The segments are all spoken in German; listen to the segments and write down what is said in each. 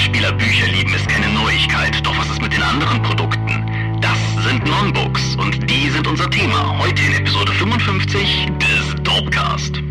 Rollenspielerbücher lieben ist keine Neuigkeit, doch was ist mit den anderen Produkten? Das sind Non-Books und die sind unser Thema heute in Episode 55 des Dopecast.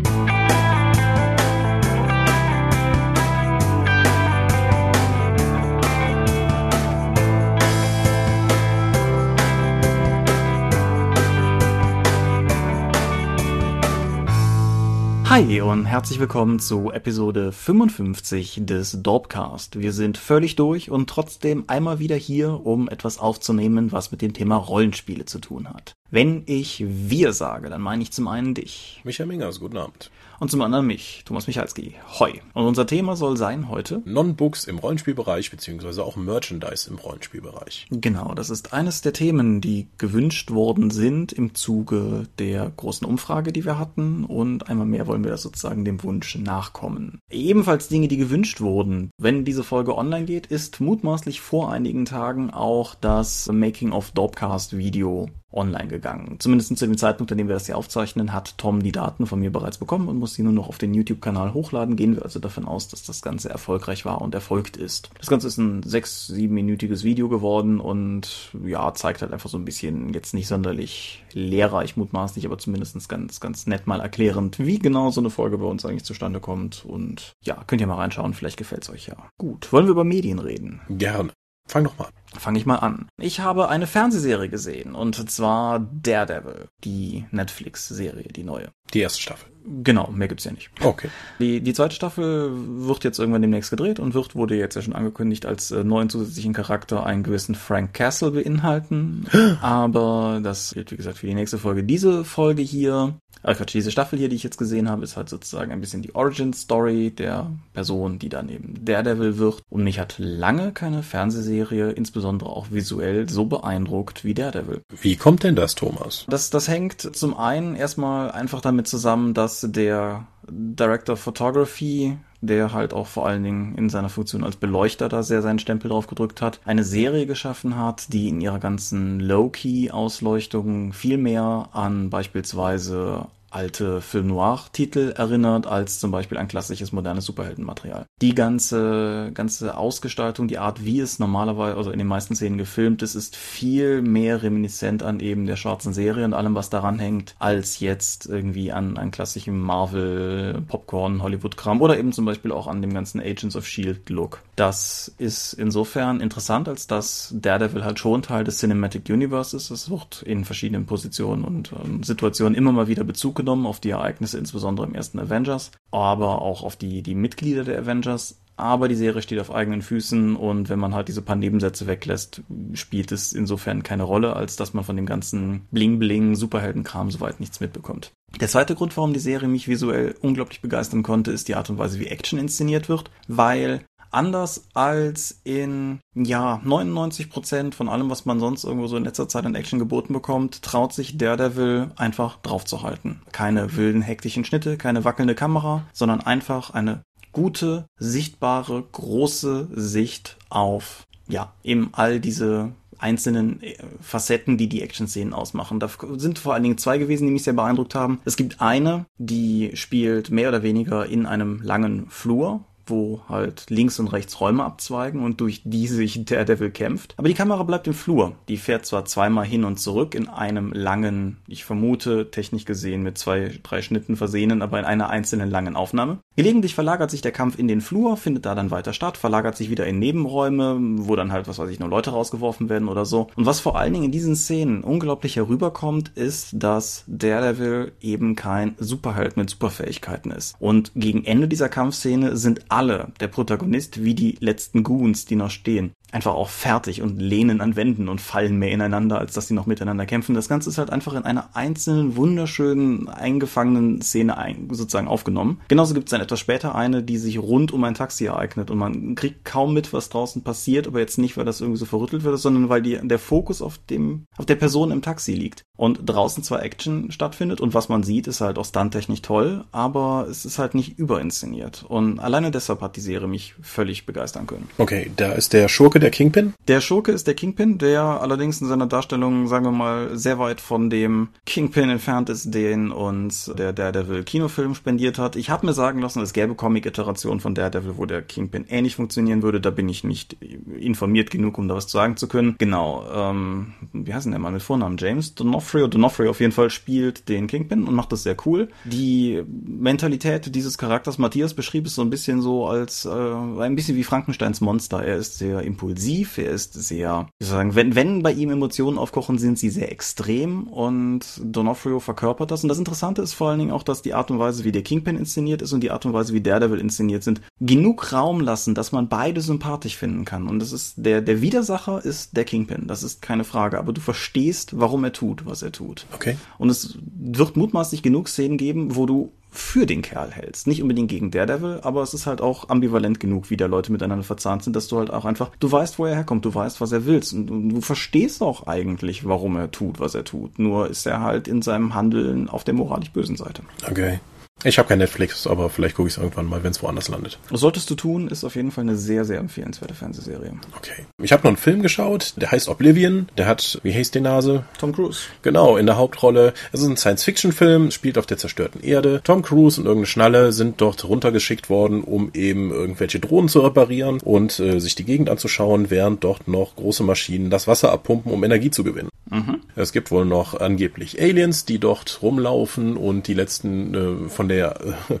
Hi und herzlich willkommen zu Episode 55 des Dorpcast. Wir sind völlig durch und trotzdem einmal wieder hier, um etwas aufzunehmen, was mit dem Thema Rollenspiele zu tun hat. Wenn ich wir sage, dann meine ich zum einen dich. Michael Mingers, guten Abend. Und zum anderen mich, Thomas Michalski. Hoi. Und unser Thema soll sein heute Non-Books im Rollenspielbereich beziehungsweise auch Merchandise im Rollenspielbereich. Genau, das ist eines der Themen, die gewünscht worden sind im Zuge der großen Umfrage, die wir hatten. Und einmal mehr wollen wir das sozusagen dem Wunsch nachkommen. Ebenfalls Dinge, die gewünscht wurden. Wenn diese Folge online geht, ist mutmaßlich vor einigen Tagen auch das Making of Dorpcast Video online gegangen. Zumindest zu dem Zeitpunkt, an dem wir das hier aufzeichnen, hat Tom die Daten von mir bereits bekommen und muss sie nur noch auf den YouTube-Kanal hochladen. Gehen wir also davon aus, dass das Ganze erfolgreich war und erfolgt ist. Das Ganze ist ein sechs, siebenminütiges Video geworden und ja, zeigt halt einfach so ein bisschen jetzt nicht sonderlich lehrreich mutmaßlich, aber zumindest ganz, ganz nett mal erklärend, wie genau so eine Folge bei uns eigentlich zustande kommt. Und ja, könnt ihr mal reinschauen, vielleicht gefällt's euch ja. Gut, wollen wir über Medien reden? Gerne. Fang doch mal an. Fange ich mal an. Ich habe eine Fernsehserie gesehen und zwar Daredevil, die Netflix-Serie, die neue. Die erste Staffel. Genau, mehr gibt's ja nicht. Okay. Die, die zweite Staffel wird jetzt irgendwann demnächst gedreht und wird, wurde jetzt ja schon angekündigt, als äh, neuen zusätzlichen Charakter einen gewissen Frank Castle beinhalten. Aber das gilt, wie gesagt, für die nächste Folge. Diese Folge hier, äh Quatsch, diese Staffel hier, die ich jetzt gesehen habe, ist halt sozusagen ein bisschen die Origin-Story der Person, die dann eben Daredevil wird. Und mich hat lange keine Fernsehserie, insbesondere auch visuell, so beeindruckt wie Daredevil. Wie kommt denn das, Thomas? Das, das hängt zum einen erstmal einfach damit zusammen, dass der Director of Photography, der halt auch vor allen Dingen in seiner Funktion als Beleuchter da sehr seinen Stempel drauf gedrückt hat, eine Serie geschaffen hat, die in ihrer ganzen Low-Key-Ausleuchtung viel mehr an beispielsweise alte Film Noir-Titel erinnert, als zum Beispiel ein klassisches modernes Superheldenmaterial. Die ganze, ganze Ausgestaltung, die Art, wie es normalerweise, also in den meisten Szenen gefilmt ist, ist viel mehr reminiszent an eben der schwarzen Serie und allem, was daran hängt, als jetzt irgendwie an, an klassischem Marvel, Popcorn, Hollywood-Kram oder eben zum Beispiel auch an dem ganzen Agents of S.H.I.E.L.D.-Look. Das ist insofern interessant, als dass Daredevil halt schon Teil des Cinematic Universe ist. Es wird in verschiedenen Positionen und ähm, Situationen immer mal wieder Bezug genommen auf die Ereignisse, insbesondere im ersten Avengers, aber auch auf die, die Mitglieder der Avengers. Aber die Serie steht auf eigenen Füßen und wenn man halt diese paar Nebensätze weglässt, spielt es insofern keine Rolle, als dass man von dem ganzen Bling-Bling, Superheldenkram soweit nichts mitbekommt. Der zweite Grund, warum die Serie mich visuell unglaublich begeistern konnte, ist die Art und Weise, wie Action inszeniert wird, weil anders als in, ja, 99 Prozent von allem, was man sonst irgendwo so in letzter Zeit an Action geboten bekommt, traut sich Daredevil einfach draufzuhalten. Keine wilden, hektischen Schnitte, keine wackelnde Kamera, sondern einfach eine gute, sichtbare, große Sicht auf, ja, eben all diese einzelnen äh, Facetten, die die Action-Szenen ausmachen. Da sind vor allen Dingen zwei gewesen, die mich sehr beeindruckt haben. Es gibt eine, die spielt mehr oder weniger in einem langen Flur, wo halt links und rechts Räume abzweigen und durch die sich Daredevil kämpft. Aber die Kamera bleibt im Flur. Die fährt zwar zweimal hin und zurück in einem langen, ich vermute, technisch gesehen mit zwei, drei Schnitten versehenen, aber in einer einzelnen langen Aufnahme. Gelegentlich verlagert sich der Kampf in den Flur, findet da dann weiter statt, verlagert sich wieder in Nebenräume, wo dann halt, was weiß ich, nur Leute rausgeworfen werden oder so. Und was vor allen Dingen in diesen Szenen unglaublich herüberkommt, ist, dass Daredevil eben kein Superheld mit Superfähigkeiten ist. Und gegen Ende dieser Kampfszene sind alle, der Protagonist wie die letzten Goons, die noch stehen, einfach auch fertig und lehnen an Wänden und fallen mehr ineinander, als dass sie noch miteinander kämpfen. Das Ganze ist halt einfach in einer einzelnen, wunderschönen, eingefangenen Szene ein, sozusagen aufgenommen. Genauso gibt es dann etwas später eine, die sich rund um ein Taxi ereignet und man kriegt kaum mit, was draußen passiert, aber jetzt nicht, weil das irgendwie so verrüttelt wird, sondern weil die, der Fokus auf dem, auf der Person im Taxi liegt. Und draußen zwar Action stattfindet und was man sieht, ist halt auch stunt-technisch toll, aber es ist halt nicht überinszeniert. Und alleine deshalb hat die Serie mich völlig begeistern können. Okay, da ist der Schurke der Kingpin? Der Schurke ist der Kingpin, der allerdings in seiner Darstellung, sagen wir mal, sehr weit von dem Kingpin entfernt ist, den uns der Daredevil Kinofilm spendiert hat. Ich habe mir sagen lassen, es gäbe Comic-Iterationen von Daredevil, wo der Kingpin ähnlich funktionieren würde. Da bin ich nicht informiert genug, um da was zu sagen zu können. Genau, ähm, wie heißt denn der Mann mit Vornamen? James D'Onofrio. D'Onofrio auf jeden Fall spielt den Kingpin und macht das sehr cool. Die Mentalität dieses Charakters, Matthias beschrieb es so ein bisschen so als äh, ein bisschen wie Frankensteins Monster. Er ist sehr impulsiv, er ist sehr, wie soll ich sagen, wenn, wenn bei ihm Emotionen aufkochen, sind sie sehr extrem und Donofrio verkörpert das. Und das Interessante ist vor allen Dingen auch, dass die Art und Weise, wie der Kingpin inszeniert ist und die Art und Weise, wie Daredevil inszeniert sind, genug Raum lassen, dass man beide sympathisch finden kann. Und das ist, der, der Widersacher ist der Kingpin. Das ist keine Frage. Aber du verstehst, warum er tut, was er tut. Okay. Und es wird mutmaßlich genug Szenen geben, wo du für den Kerl hältst. Nicht unbedingt gegen Daredevil, aber es ist halt auch ambivalent genug, wie da Leute miteinander verzahnt sind, dass du halt auch einfach, du weißt, wo er herkommt, du weißt, was er willst und du, du verstehst auch eigentlich, warum er tut, was er tut. Nur ist er halt in seinem Handeln auf der moralisch bösen Seite. Okay. Ich habe kein Netflix, aber vielleicht gucke ich es irgendwann mal, wenn es woanders landet. Solltest du tun, ist auf jeden Fall eine sehr, sehr empfehlenswerte Fernsehserie. Okay. Ich habe noch einen Film geschaut, der heißt Oblivion. Der hat, wie heißt die Nase? Tom Cruise. Genau, in der Hauptrolle. Es ist ein Science-Fiction-Film, spielt auf der zerstörten Erde. Tom Cruise und irgendeine Schnalle sind dort runtergeschickt worden, um eben irgendwelche Drohnen zu reparieren und äh, sich die Gegend anzuschauen, während dort noch große Maschinen das Wasser abpumpen, um Energie zu gewinnen. Mhm. Es gibt wohl noch angeblich Aliens, die dort rumlaufen und die letzten äh, von der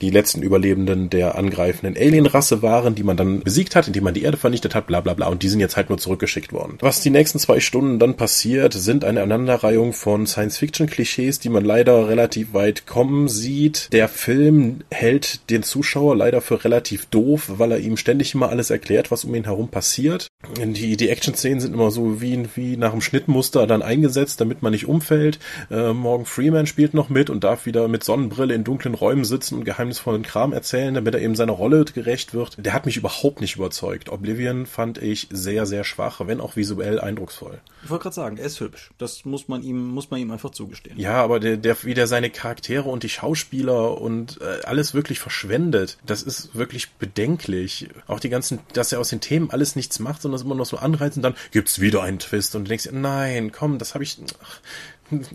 die letzten Überlebenden der angreifenden Alienrasse waren, die man dann besiegt hat, indem man die Erde vernichtet hat, bla bla bla. Und die sind jetzt halt nur zurückgeschickt worden. Was die nächsten zwei Stunden dann passiert, sind eine Aneinanderreihung von Science-Fiction-Klischees, die man leider relativ weit kommen sieht. Der Film hält den Zuschauer leider für relativ doof, weil er ihm ständig immer alles erklärt, was um ihn herum passiert. Die, die Action-Szenen sind immer so wie, wie nach dem Schnittmuster dann eingesetzt, damit man nicht umfällt. Äh, Morgan Freeman spielt noch mit und darf wieder mit Sonnenbrille in dunklen Räumen sitzen und geheimnisvollen Kram erzählen, damit er eben seiner Rolle gerecht wird. Der hat mich überhaupt nicht überzeugt. Oblivion fand ich sehr, sehr schwach, wenn auch visuell eindrucksvoll. Ich wollte gerade sagen, er ist hübsch. Das muss man ihm, muss man ihm einfach zugestehen. Ja, aber der, der wieder seine Charaktere und die Schauspieler und äh, alles wirklich verschwendet. Das ist wirklich bedenklich. Auch die ganzen, dass er aus den Themen alles nichts macht, sondern es immer noch so anreizt und dann gibt's wieder einen Twist und du denkst, nein, komm, das habe ich ach,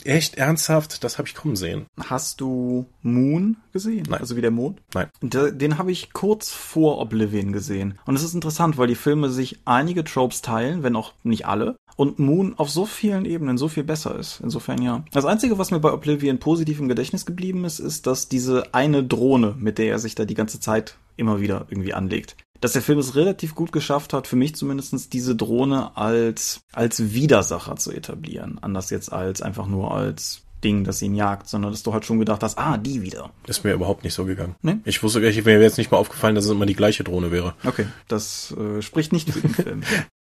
echt ernsthaft, das habe ich kommen sehen. Hast du Moon gesehen? Nein. Also wie der Mond? Nein. Den habe ich kurz vor Oblivion gesehen. Und es ist interessant, weil die Filme sich einige Tropes teilen, wenn auch nicht alle. Und Moon auf so vielen Ebenen so viel besser ist. Insofern ja. Das Einzige, was mir bei Oblivion positiv im Gedächtnis geblieben ist, ist, dass diese eine Drohne, mit der er sich da die ganze Zeit immer wieder irgendwie anlegt, dass der Film es relativ gut geschafft hat, für mich zumindestens diese Drohne als, als Widersacher zu etablieren. Anders jetzt als einfach nur als Ding, das ihn jagt, sondern dass du halt schon gedacht hast, ah, die wieder. Ist mir überhaupt nicht so gegangen. Nee? Ich wusste, ich mir wäre jetzt nicht mal aufgefallen, dass es immer die gleiche Drohne wäre. Okay, das äh, spricht nicht für den Film.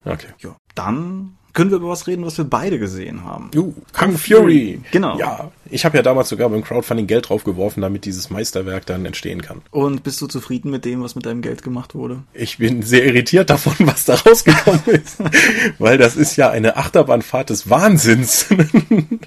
Okay. ja, dann können wir über was reden, was wir beide gesehen haben. Uh, Kung Fury. Genau. Ja, ich habe ja damals sogar beim Crowdfunding Geld drauf geworfen, damit dieses Meisterwerk dann entstehen kann. Und bist du zufrieden mit dem, was mit deinem Geld gemacht wurde? Ich bin sehr irritiert davon, was da rausgekommen ist, weil das ist ja eine Achterbahnfahrt des Wahnsinns,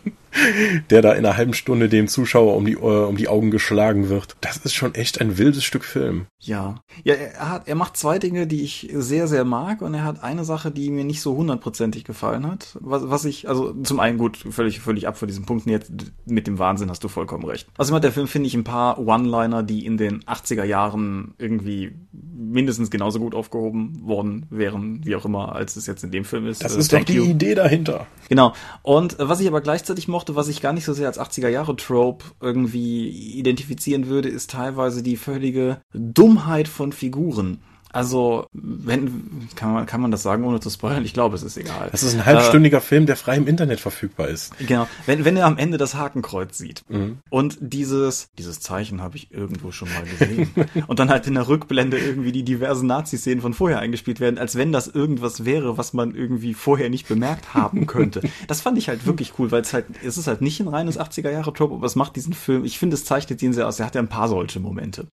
der da in einer halben Stunde dem Zuschauer um die, äh, um die Augen geschlagen wird. Das ist schon echt ein wildes Stück Film. Ja. Ja, er hat, er macht zwei Dinge, die ich sehr, sehr mag und er hat eine Sache, die mir nicht so hundertprozentig gefallen hat. Was, was ich, also zum einen gut, völlig, völlig ab vor diesen Punkten jetzt mit dem Wahnsinn hast du vollkommen recht. Also hat der Film, finde ich, ein paar One-Liner, die in den 80er Jahren irgendwie mindestens genauso gut aufgehoben worden wären, wie auch immer, als es jetzt in dem Film ist. Das Äh, ist doch die you. Idee dahinter. Genau. Und äh, was ich aber gleichzeitig mochte, was ich gar nicht so sehr als 80er Jahre Trope irgendwie identifizieren würde, ist teilweise die völlige Dummheit von Figuren. Also, wenn, kann man, kann man das sagen, ohne zu spoilern? Ich glaube, es ist egal. Das ist ein halbstündiger Film, der frei im Internet verfügbar ist. Genau. Wenn, wenn er am Ende das Hakenkreuz sieht Mhm. und dieses, dieses Zeichen habe ich irgendwo schon mal gesehen und dann halt in der Rückblende irgendwie die diversen Nazi-Szenen von vorher eingespielt werden, als wenn das irgendwas wäre, was man irgendwie vorher nicht bemerkt haben könnte. Das fand ich halt wirklich cool, weil es halt, es ist halt nicht ein reines 80er-Jahre-Trope, aber es macht diesen Film, ich finde, es zeichnet ihn sehr aus. Er hat ja ein paar solche Momente.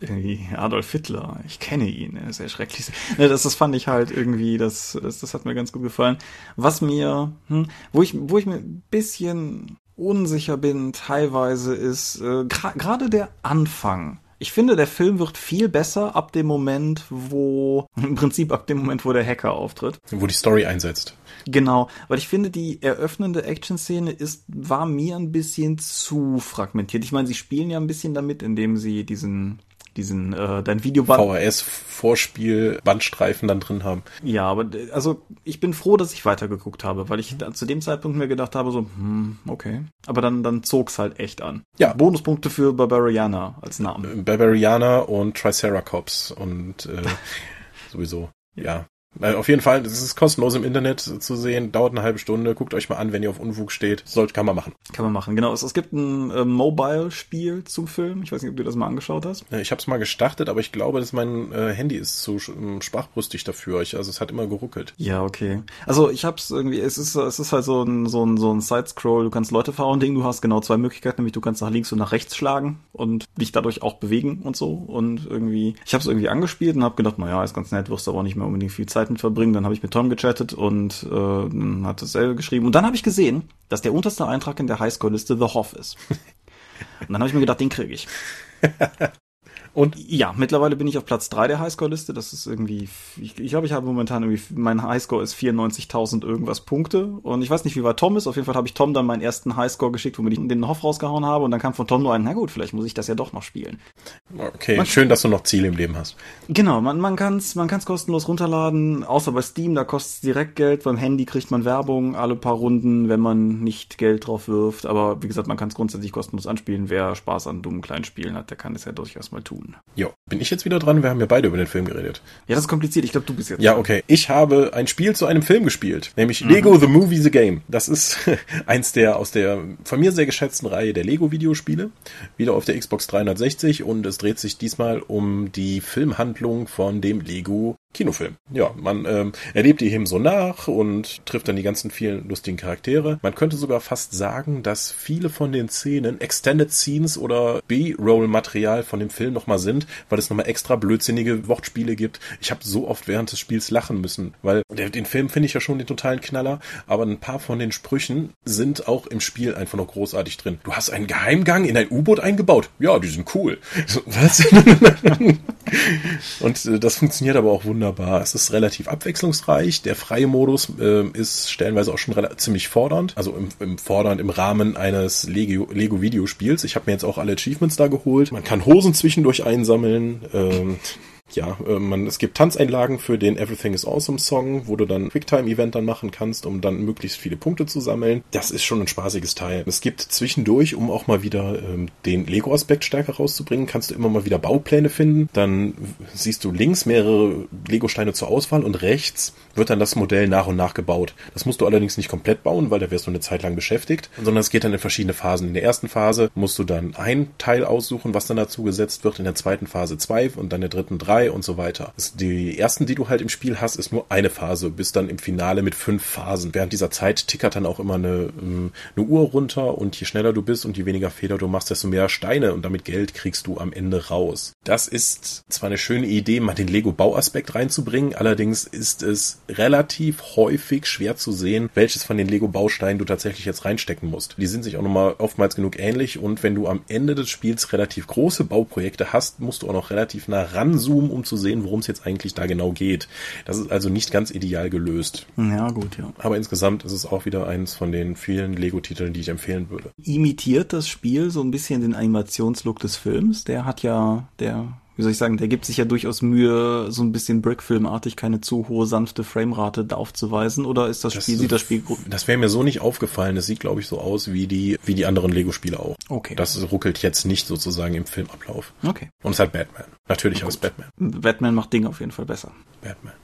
Irgendwie Adolf Hitler, ich kenne ihn, er ist sehr schrecklich. Ne, Das, das fand ich halt irgendwie, das, das, das hat mir ganz gut gefallen. Was mir, hm, wo ich, wo ich mir ein bisschen unsicher bin, teilweise ist äh, gra- gerade der Anfang Ich finde, der Film wird viel besser ab dem Moment, wo, im Prinzip ab dem Moment, wo der Hacker auftritt. Wo die Story einsetzt. Genau, weil ich finde, die eröffnende Action-Szene ist, war mir ein bisschen zu fragmentiert. Ich meine, sie spielen ja ein bisschen damit, indem sie diesen diesen äh, dein Videoband VHS Vorspiel Bandstreifen dann drin haben. Ja, aber also ich bin froh, dass ich weitergeguckt habe, weil ich zu dem Zeitpunkt mir gedacht habe so, hm, okay, aber dann dann zog's halt echt an. Ja, Bonuspunkte für Barbariana als Namen. Barbariana und Triceratops und äh, sowieso. Ja, auf jeden Fall, das ist kostenlos im Internet zu sehen, dauert eine halbe Stunde, guckt euch mal an, wenn ihr auf Unfug steht. Sollte, kann man machen. Kann man machen, genau. Es, es gibt ein äh, Mobile-Spiel zum Film. Ich weiß nicht, ob du das mal angeschaut hast. Ja, ich habe es mal gestartet, aber ich glaube, dass mein äh, Handy ist zu ähm, schwachbrüstig dafür. Ich, also es hat immer geruckelt. Ja, okay. Also ich hab's irgendwie, es ist, es ist halt so ein, so ein, so ein Side-Scroll, du kannst Leute fahren, Ding, du hast genau zwei Möglichkeiten, nämlich du kannst nach links und nach rechts schlagen und dich dadurch auch bewegen und so. Und irgendwie, ich habe es irgendwie angespielt und habe gedacht, naja, ist ganz nett, wirst du aber auch nicht mehr unbedingt viel Zeit mit verbringen. Dann habe ich mit Tom gechattet und äh, hat dasselbe geschrieben. Und dann habe ich gesehen, dass der unterste Eintrag in der Highscore-Liste The Hoff ist. Und dann habe ich mir gedacht, den kriege ich. Und? Ja, mittlerweile bin ich auf Platz 3 der Highscore-Liste. Das ist irgendwie, ich, ich glaube, ich habe momentan irgendwie, mein Highscore ist 94.000 irgendwas Punkte. Und ich weiß nicht, wie weit Tom ist. Auf jeden Fall habe ich Tom dann meinen ersten Highscore geschickt, womit ich den Hoff rausgehauen habe. Und dann kam von Tom nur ein, na gut, vielleicht muss ich das ja doch noch spielen. Okay, man, schön, dass du noch Ziele im Leben hast. Genau, man, man kann es man kann's kostenlos runterladen. Außer bei Steam, da kostet es direkt Geld. Beim Handy kriegt man Werbung alle paar Runden, wenn man nicht Geld drauf wirft. Aber wie gesagt, man kann es grundsätzlich kostenlos anspielen. Wer Spaß an dummen kleinen Spielen hat, der kann es ja durchaus mal tun. Jo, bin ich jetzt wieder dran? Wir haben ja beide über den Film geredet. Ja, das ist kompliziert. Ich glaube, du bist jetzt. Ja, okay. Ich habe ein Spiel zu einem Film gespielt, nämlich mhm. Lego The Movie The Game. Das ist eins der aus der von mir sehr geschätzten Reihe der Lego Videospiele, wieder auf der Xbox 360 und es dreht sich diesmal um die Filmhandlung von dem Lego Kinofilm. Ja, man ähm, erlebt die eben so nach und trifft dann die ganzen vielen lustigen Charaktere. Man könnte sogar fast sagen, dass viele von den Szenen Extended Scenes oder B-Roll-Material von dem Film nochmal sind, weil es nochmal extra blödsinnige Wortspiele gibt. Ich habe so oft während des Spiels lachen müssen, weil den Film finde ich ja schon den totalen Knaller, aber ein paar von den Sprüchen sind auch im Spiel einfach noch großartig drin. Du hast einen Geheimgang in ein U-Boot eingebaut. Ja, die sind cool. Was? und äh, das funktioniert aber auch wunderbar wunderbar. Es ist relativ abwechslungsreich. Der freie Modus äh, ist stellenweise auch schon ziemlich fordernd. Also im, im fordernd im Rahmen eines Lego-Videospiels. ich habe mir jetzt auch alle Achievements da geholt. Man kann Hosen zwischendurch einsammeln. Ähm, ja, äh, man, es gibt Tanzeinlagen für den Everything is Awesome Song, wo du dann Quicktime-Event dann machen kannst, um dann möglichst viele Punkte zu sammeln. Das ist schon ein spaßiges Teil. Es gibt zwischendurch, um auch mal wieder ähm, den Lego-Aspekt stärker rauszubringen, kannst du immer mal wieder Baupläne finden. Dann siehst du links mehrere Lego-Steine zur Auswahl und rechts wird dann das Modell nach und nach gebaut. Das musst du allerdings nicht komplett bauen, weil da wirst du eine Zeit lang beschäftigt, sondern es geht dann in verschiedene Phasen. In der ersten Phase musst du dann ein Teil aussuchen, was dann dazu gesetzt wird, in der zweiten Phase zwei und dann der dritten drei und so weiter. Die ersten, die du halt im Spiel hast, ist nur eine Phase, bis dann im Finale mit fünf Phasen. Während dieser Zeit tickert dann auch immer eine, ähm, eine Uhr runter und je schneller du bist und je weniger Fehler du machst, desto mehr Steine und damit Geld kriegst du am Ende raus. Das ist zwar eine schöne Idee, mal den Lego-Bauaspekt reinzubringen, allerdings ist es relativ häufig schwer zu sehen, welches von den Lego-Bausteinen du tatsächlich jetzt reinstecken musst. Die sind sich auch nochmal oftmals genug ähnlich und wenn du am Ende des Spiels relativ große Bauprojekte hast, musst du auch noch relativ nah ranzoomen, um zu sehen, worum es jetzt eigentlich da genau geht. Das ist also nicht ganz ideal gelöst. Ja, gut, ja. Aber insgesamt ist es auch wieder eins von den vielen Lego-Titeln, die ich empfehlen würde. Imitiert das Spiel so ein bisschen den Animationslook des Films? Der hat ja, der wie soll ich sagen, der gibt sich ja durchaus Mühe, so ein bisschen Brickfilmartig keine zu hohe sanfte Framerate aufzuweisen. Oder ist das, das Spiel, sieht das Spiel gut? Das wäre mir so nicht aufgefallen. Das sieht, glaube ich, so aus wie die, wie die anderen Lego-Spiele auch. Okay. Das ruckelt jetzt nicht sozusagen im Filmablauf. Okay. Und es halt Batman. Natürlich aus Batman. Batman macht Dinge auf jeden Fall besser. Batman.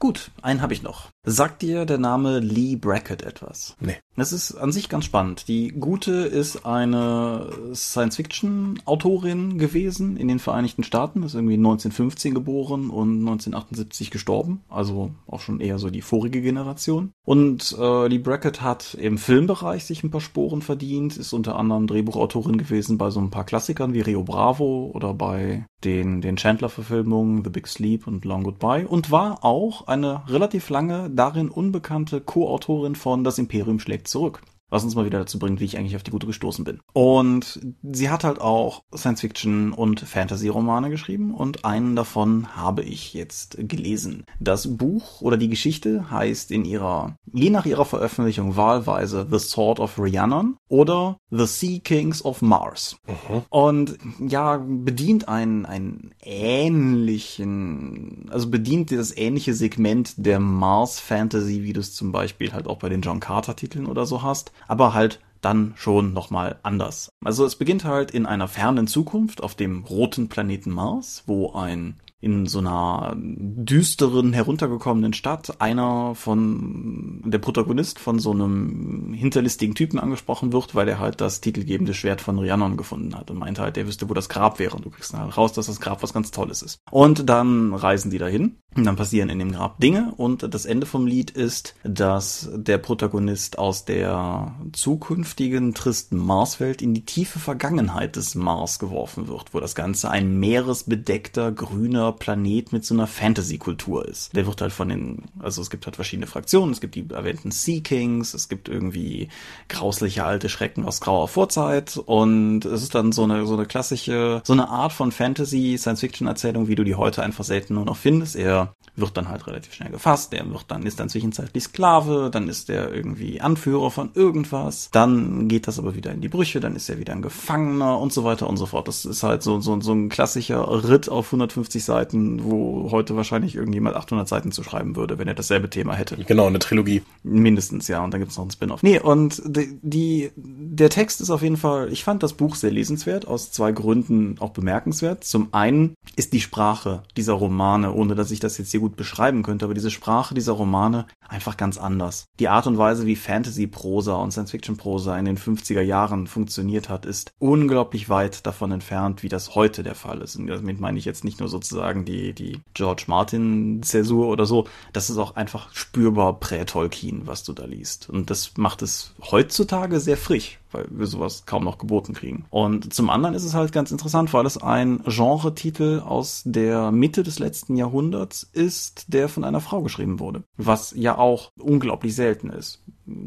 Gut, einen habe ich noch. Sagt dir der Name Lee Brackett etwas? Nee. Das ist an sich ganz spannend. Die Gute ist eine Science-Fiction-Autorin gewesen in den Vereinigten Staaten, ist irgendwie 1915 geboren und 1978 gestorben, also auch schon eher so die vorige Generation. Und äh, Lee Brackett hat im Filmbereich sich ein paar Sporen verdient, ist unter anderem Drehbuchautorin gewesen bei so ein paar Klassikern wie Rio Bravo oder bei den, den Chandler-Verfilmungen The Big Sleep und Long Goodbye und war auch eine relativ lange darin unbekannte Co-Autorin von Das Imperium schlägt zurück. Was uns mal wieder dazu bringt, wie ich eigentlich auf die gute gestoßen bin. Und sie hat halt auch Science-Fiction und Fantasy-Romane geschrieben und einen davon habe ich jetzt gelesen. Das Buch oder die Geschichte heißt in ihrer, je nach ihrer Veröffentlichung wahlweise The Sword of Rhiannon oder The Sea Kings of Mars. Mhm. Und ja, bedient einen, einen ähnlichen, also bedient das ähnliche Segment der Mars Fantasy, wie du es zum Beispiel halt auch bei den John Carter Titeln oder so hast, aber halt dann schon nochmal anders. Also es beginnt halt in einer fernen Zukunft auf dem roten Planeten Mars, wo ein in so einer düsteren, heruntergekommenen Stadt einer von, der Protagonist von so einem hinterlistigen Typen angesprochen wird, weil er halt das titelgebende Schwert von Rhiannon gefunden hat und meinte halt, er wüsste, wo das Grab wäre. Und du kriegst dann halt raus, dass das Grab was ganz Tolles ist. Und dann reisen die dahin und dann passieren in dem Grab Dinge und das Ende vom Lied ist, dass der Protagonist aus der zukünftigen tristen Marswelt in die tiefe Vergangenheit des Mars geworfen wird, wo das Ganze ein meeresbedeckter, grüner Planet mit so einer Fantasy-Kultur ist. Der wird halt von den, also es gibt halt verschiedene Fraktionen, es gibt die erwähnten Sea Kings, es gibt irgendwie grausliche alte Schrecken aus grauer Vorzeit und es ist dann so eine, so eine klassische, so eine Art von Fantasy, Science-Fiction-Erzählung, wie du die heute einfach selten nur noch findest. Er wird dann halt relativ schnell gefasst, er wird dann, ist dann zwischenzeitlich Sklave, dann ist er irgendwie Anführer von irgendwas, dann geht das aber wieder in die Brüche, dann ist er wieder ein Gefangener und so weiter und so fort. Das ist halt so, so, so ein klassischer Ritt auf 150 Seiten wo heute wahrscheinlich irgendjemand 800 Seiten zu schreiben würde, wenn er dasselbe Thema hätte. Genau, eine Trilogie. Mindestens, ja. Und dann gibt es noch einen Spin-off. Nee, und die, die, der Text ist auf jeden Fall, ich fand das Buch sehr lesenswert, aus zwei Gründen auch bemerkenswert. Zum einen ist die Sprache dieser Romane, ohne dass ich das jetzt hier gut beschreiben könnte, aber diese Sprache dieser Romane einfach ganz anders. Die Art und Weise, wie Fantasy-Prosa und Science-Fiction-Prosa in den 50er Jahren funktioniert hat, ist unglaublich weit davon entfernt, wie das heute der Fall ist. Und damit meine ich jetzt nicht nur sozusagen sagen, die, die George Martin-Zäsur oder so, das ist auch einfach spürbar Prä-Tolkien, was du da liest. Und das macht es heutzutage sehr frisch weil wir sowas kaum noch geboten kriegen. Und zum anderen ist es halt ganz interessant, weil es ein Genre-Titel aus der Mitte des letzten Jahrhunderts ist, der von einer Frau geschrieben wurde. Was ja auch unglaublich selten ist.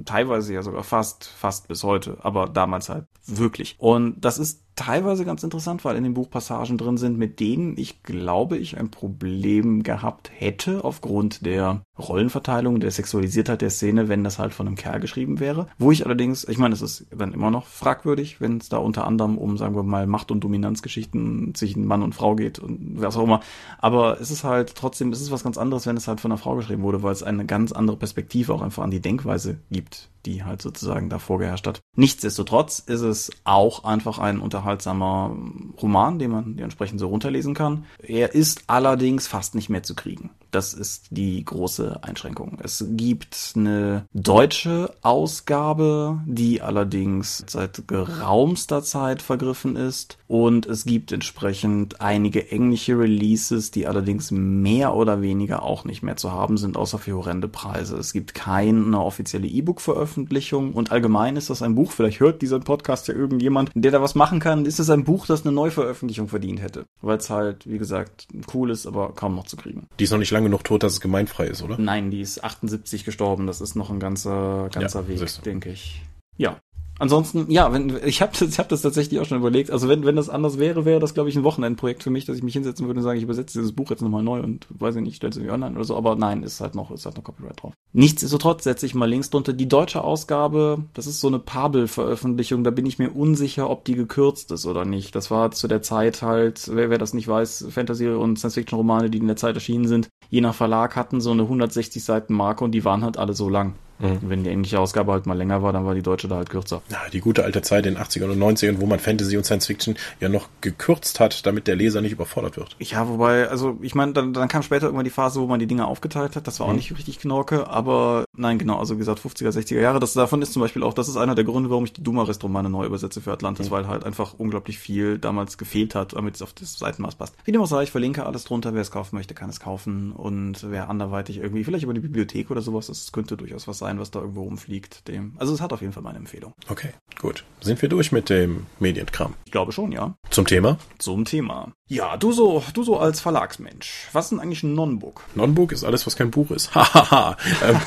Teilweise ja sogar fast, fast bis heute, aber damals halt wirklich. Und das ist teilweise ganz interessant, weil in dem Buch Passagen drin sind, mit denen ich glaube ich ein Problem gehabt hätte aufgrund der Rollenverteilung, der Sexualisiertheit der Szene, wenn das halt von einem Kerl geschrieben wäre. Wo ich allerdings, ich meine, es ist dann immer noch fragwürdig, wenn es da unter anderem um, sagen wir mal, Macht- und Dominanzgeschichten zwischen Mann und Frau geht und was auch immer. Aber es ist halt trotzdem, es ist was ganz anderes, wenn es halt von einer Frau geschrieben wurde, weil es eine ganz andere Perspektive auch einfach an die Denkweise gibt, die halt sozusagen da vorgeherrscht hat. Nichtsdestotrotz ist es auch einfach ein unterhaltsamer Roman, den man entsprechend so runterlesen kann. Er ist allerdings fast nicht mehr zu kriegen. Das ist die große Einschränkung. Es gibt eine deutsche Ausgabe, die allerdings seit geraumster Zeit vergriffen ist. Und es gibt entsprechend einige englische Releases, die allerdings mehr oder weniger auch nicht mehr zu haben sind, außer für horrende Preise. Es gibt keine offizielle E-Book-Veröffentlichung und allgemein ist das ein Buch, vielleicht hört dieser Podcast ja irgendjemand, der da was machen kann, ist es ein Buch, das eine Neuveröffentlichung verdient hätte. Weil es halt, wie gesagt, cool ist, aber kaum noch zu kriegen. Die ist noch nicht lange genug tot, dass es gemeinfrei ist, oder? Nein, die ist 78 gestorben. Das ist noch ein ganzer, ganzer ja, Weg, denke ich. Ja, Ansonsten, ja, wenn ich habe ich hab das tatsächlich auch schon überlegt. Also wenn wenn das anders wäre, wäre das glaube ich ein Wochenendprojekt für mich, dass ich mich hinsetzen würde und sagen, ich übersetze dieses Buch jetzt nochmal neu und weiß ich nicht, stelle es irgendwie online oder so. Aber nein, ist halt noch ist halt noch Copyright drauf. Nichtsdestotrotz setze ich mal Links drunter. Die deutsche Ausgabe, das ist so eine Pabel-Veröffentlichung. Da bin ich mir unsicher, ob die gekürzt ist oder nicht. Das war zu der Zeit halt, wer, wer das nicht weiß, Fantasy und Science-Fiction-Romane, die in der Zeit erschienen sind, je nach Verlag hatten so eine 160 Seiten Marke und die waren halt alle so lang. Mhm. Wenn die englische Ausgabe halt mal länger war, dann war die deutsche da halt kürzer. Ja, die gute alte Zeit in den 80ern und 90ern, wo man Fantasy und Science Fiction ja noch gekürzt hat, damit der Leser nicht überfordert wird. Ja, wobei, also ich meine, dann, dann kam später irgendwann die Phase, wo man die Dinge aufgeteilt hat. Das war mhm. auch nicht richtig Knorke, aber nein, genau, also wie gesagt, 50er, 60er Jahre. Das davon ist zum Beispiel auch, das ist einer der Gründe, warum ich die Dumarist-Romane neu übersetze für Atlantis, mhm. weil halt einfach unglaublich viel damals gefehlt hat, damit es auf das Seitenmaß passt. Wie dem auch sei, ich verlinke alles drunter. Wer es kaufen möchte, kann es kaufen. Und wer anderweitig irgendwie, vielleicht über die Bibliothek oder sowas, das könnte durchaus was sein ein, was da irgendwo rumfliegt. Dem. Also es hat auf jeden Fall meine Empfehlung. Okay, gut. Sind wir durch mit dem Medienkram? Ich glaube schon, ja. Zum Thema? Zum Thema. Ja, du so, du so als Verlagsmensch. Was ist denn eigentlich ein Non-Book? Non-Book ist alles, was kein Buch ist. Hahaha. ähm,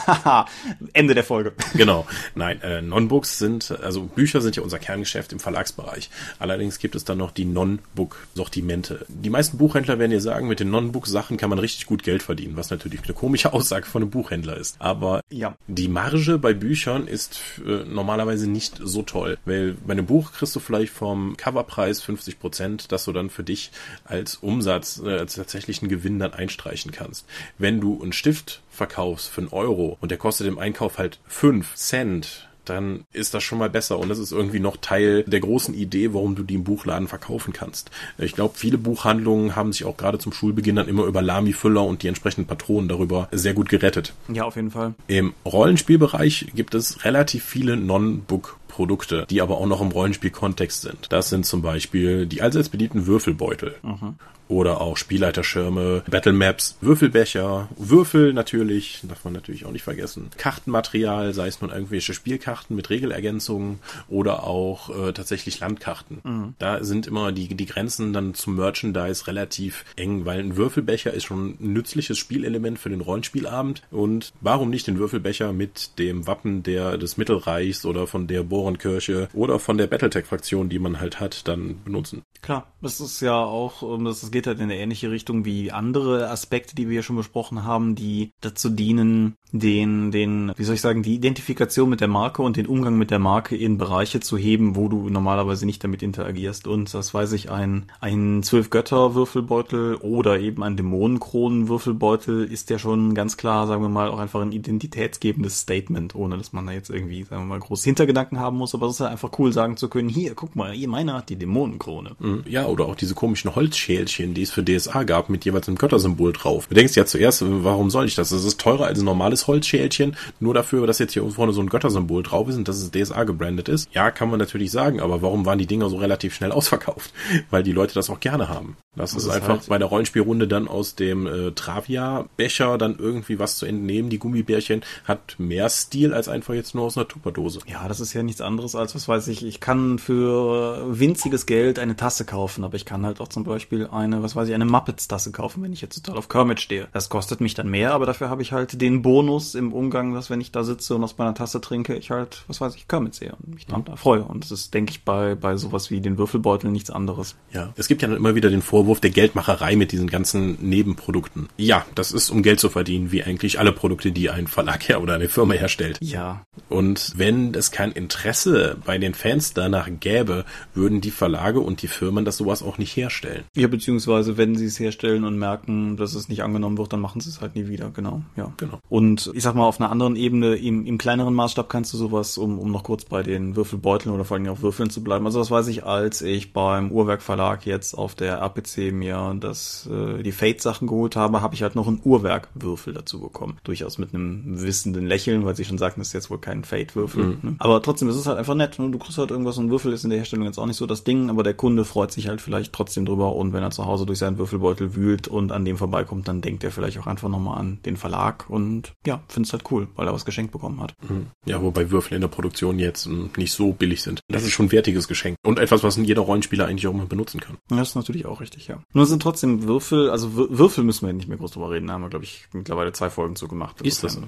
Ende der Folge. genau. Nein, äh, Non-Books sind, also Bücher sind ja unser Kerngeschäft im Verlagsbereich. Allerdings gibt es dann noch die Non-Book-Sortimente. Die meisten Buchhändler werden dir sagen, mit den Non-Book-Sachen kann man richtig gut Geld verdienen, was natürlich eine komische Aussage von einem Buchhändler ist. Aber ja. die Marge bei Büchern ist äh, normalerweise nicht so toll, weil bei einem Buch kriegst du vielleicht vom Coverpreis 50 Prozent, dass du dann für dich als Umsatz, äh, als tatsächlichen Gewinn dann einstreichen kannst. Wenn du einen Stift verkaufst für einen Euro und der kostet im Einkauf halt 5 Cent, dann ist das schon mal besser und das ist irgendwie noch Teil der großen Idee, warum du die im Buchladen verkaufen kannst. Ich glaube, viele Buchhandlungen haben sich auch gerade zum Schulbeginn dann immer über Lamy-Füller und die entsprechenden Patronen darüber sehr gut gerettet. Ja, auf jeden Fall. Im Rollenspielbereich gibt es relativ viele Non-Book Produkte, die aber auch noch im Rollenspiel-Kontext sind. Das sind zum Beispiel die allseits beliebten Würfelbeutel. Mhm oder auch Spielleiterschirme, Battlemaps, Würfelbecher, Würfel natürlich, darf man natürlich auch nicht vergessen, Kartenmaterial, sei es nun irgendwelche Spielkarten mit Regelergänzungen oder auch äh, tatsächlich Landkarten. Mhm. Da sind immer die, die Grenzen dann zum Merchandise relativ eng, weil ein Würfelbecher ist schon ein nützliches Spielelement für den Rollenspielabend und warum nicht den Würfelbecher mit dem Wappen der des Mittelreichs oder von der Borenkirche oder von der Battletech-Fraktion, die man halt hat, dann benutzen. Klar, das ist ja auch, das ist geht halt in eine ähnliche Richtung wie andere Aspekte, die wir schon besprochen haben, die dazu dienen, den, den, wie soll ich sagen, die Identifikation mit der Marke und den Umgang mit der Marke in Bereiche zu heben, wo du normalerweise nicht damit interagierst. Und das weiß ich, ein, ein Zwölf-Götter-Würfelbeutel oder eben ein Dämonenkronen-Würfelbeutel ist ja schon ganz klar, sagen wir mal, auch einfach ein identitätsgebendes Statement, ohne dass man da jetzt irgendwie, sagen wir mal, groß Hintergedanken haben muss, aber es ist ja einfach cool sagen zu können, hier, guck mal, hier, meiner hat die Dämonenkrone. Mhm. Ja, oder auch diese komischen Holzschälchen, Schälchen, die es für DSA gab, mit jeweils einem Göttersymbol drauf. Du denkst ja zuerst, warum soll ich das? Das ist teurer als ein normales Holzschälchen, nur dafür, dass jetzt hier vorne so ein Göttersymbol drauf ist und dass es DSA gebrandet ist. Ja, kann man natürlich sagen, aber warum waren die Dinger so relativ schnell ausverkauft? Weil die Leute das auch gerne haben. Ist, ist einfach halt bei der Rollenspielrunde dann aus dem äh, Travia-Becher dann irgendwie was zu entnehmen. Die Gummibärchen hat mehr Stil als einfach jetzt nur aus einer Tupperdose. Ja, das ist ja nichts anderes als, was weiß ich, ich kann für winziges Geld eine Tasse kaufen, aber ich kann halt auch zum Beispiel eine was weiß ich, eine Muppets-Tasse kaufen, wenn ich jetzt total auf Kermit stehe. Das kostet mich dann mehr, aber dafür habe ich halt den Bonus im Umgang, dass wenn ich da sitze und aus meiner Tasse trinke, ich halt, was weiß ich, Kermit sehe und mich dann da freue. Und das ist, denke ich, bei, bei sowas wie den Würfelbeutel nichts anderes. Ja, es gibt ja dann immer wieder den Vorwurf der Geldmacherei mit diesen ganzen Nebenprodukten. Ja, das ist um Geld zu verdienen, wie eigentlich alle Produkte, die ein Verlag her oder eine Firma herstellt. Ja. Und wenn es kein Interesse bei den Fans danach gäbe, würden die Verlage und die Firmen das sowas auch nicht herstellen. Ja, beziehungsweise wenn sie es herstellen und merken, dass es nicht angenommen wird, dann machen sie es halt nie wieder, genau, ja. Genau. Und ich sag mal, auf einer anderen Ebene, im, im kleineren Maßstab kannst du sowas, um, um noch kurz bei den Würfelbeuteln oder vor allem auf Würfeln zu bleiben. Also das weiß ich, als ich beim Uhrwerk Verlag jetzt auf der RPC mir das, äh, die Fate-Sachen geholt habe, habe ich halt noch einen Uhrwerk-Würfel dazu bekommen. Durchaus mit einem wissenden Lächeln, weil sie schon sagten, das ist jetzt wohl kein Fate-Würfel. Mhm. Ne? Aber trotzdem ist es halt einfach nett. Ne? Du kriegst halt irgendwas, ein Würfel ist in der Herstellung jetzt auch nicht so das Ding, aber der Kunde freut sich halt vielleicht trotzdem drüber und wenn er zu Hause Hause durch seinen Würfelbeutel wühlt und an dem vorbeikommt, dann denkt er vielleicht auch einfach nochmal an den Verlag und ja, findet es halt cool, weil er was geschenkt bekommen hat. Mhm. Ja, wobei Würfel in der Produktion jetzt hm, nicht so billig sind. Das ist schon ein wertiges Geschenk und etwas, was jeder Rollenspieler eigentlich auch mal benutzen kann. Das ist natürlich auch richtig, ja. Nur sind trotzdem Würfel, also Würfel müssen wir nicht mehr groß drüber reden, da haben wir, glaube ich, mittlerweile zwei Folgen zu gemacht. Ist das?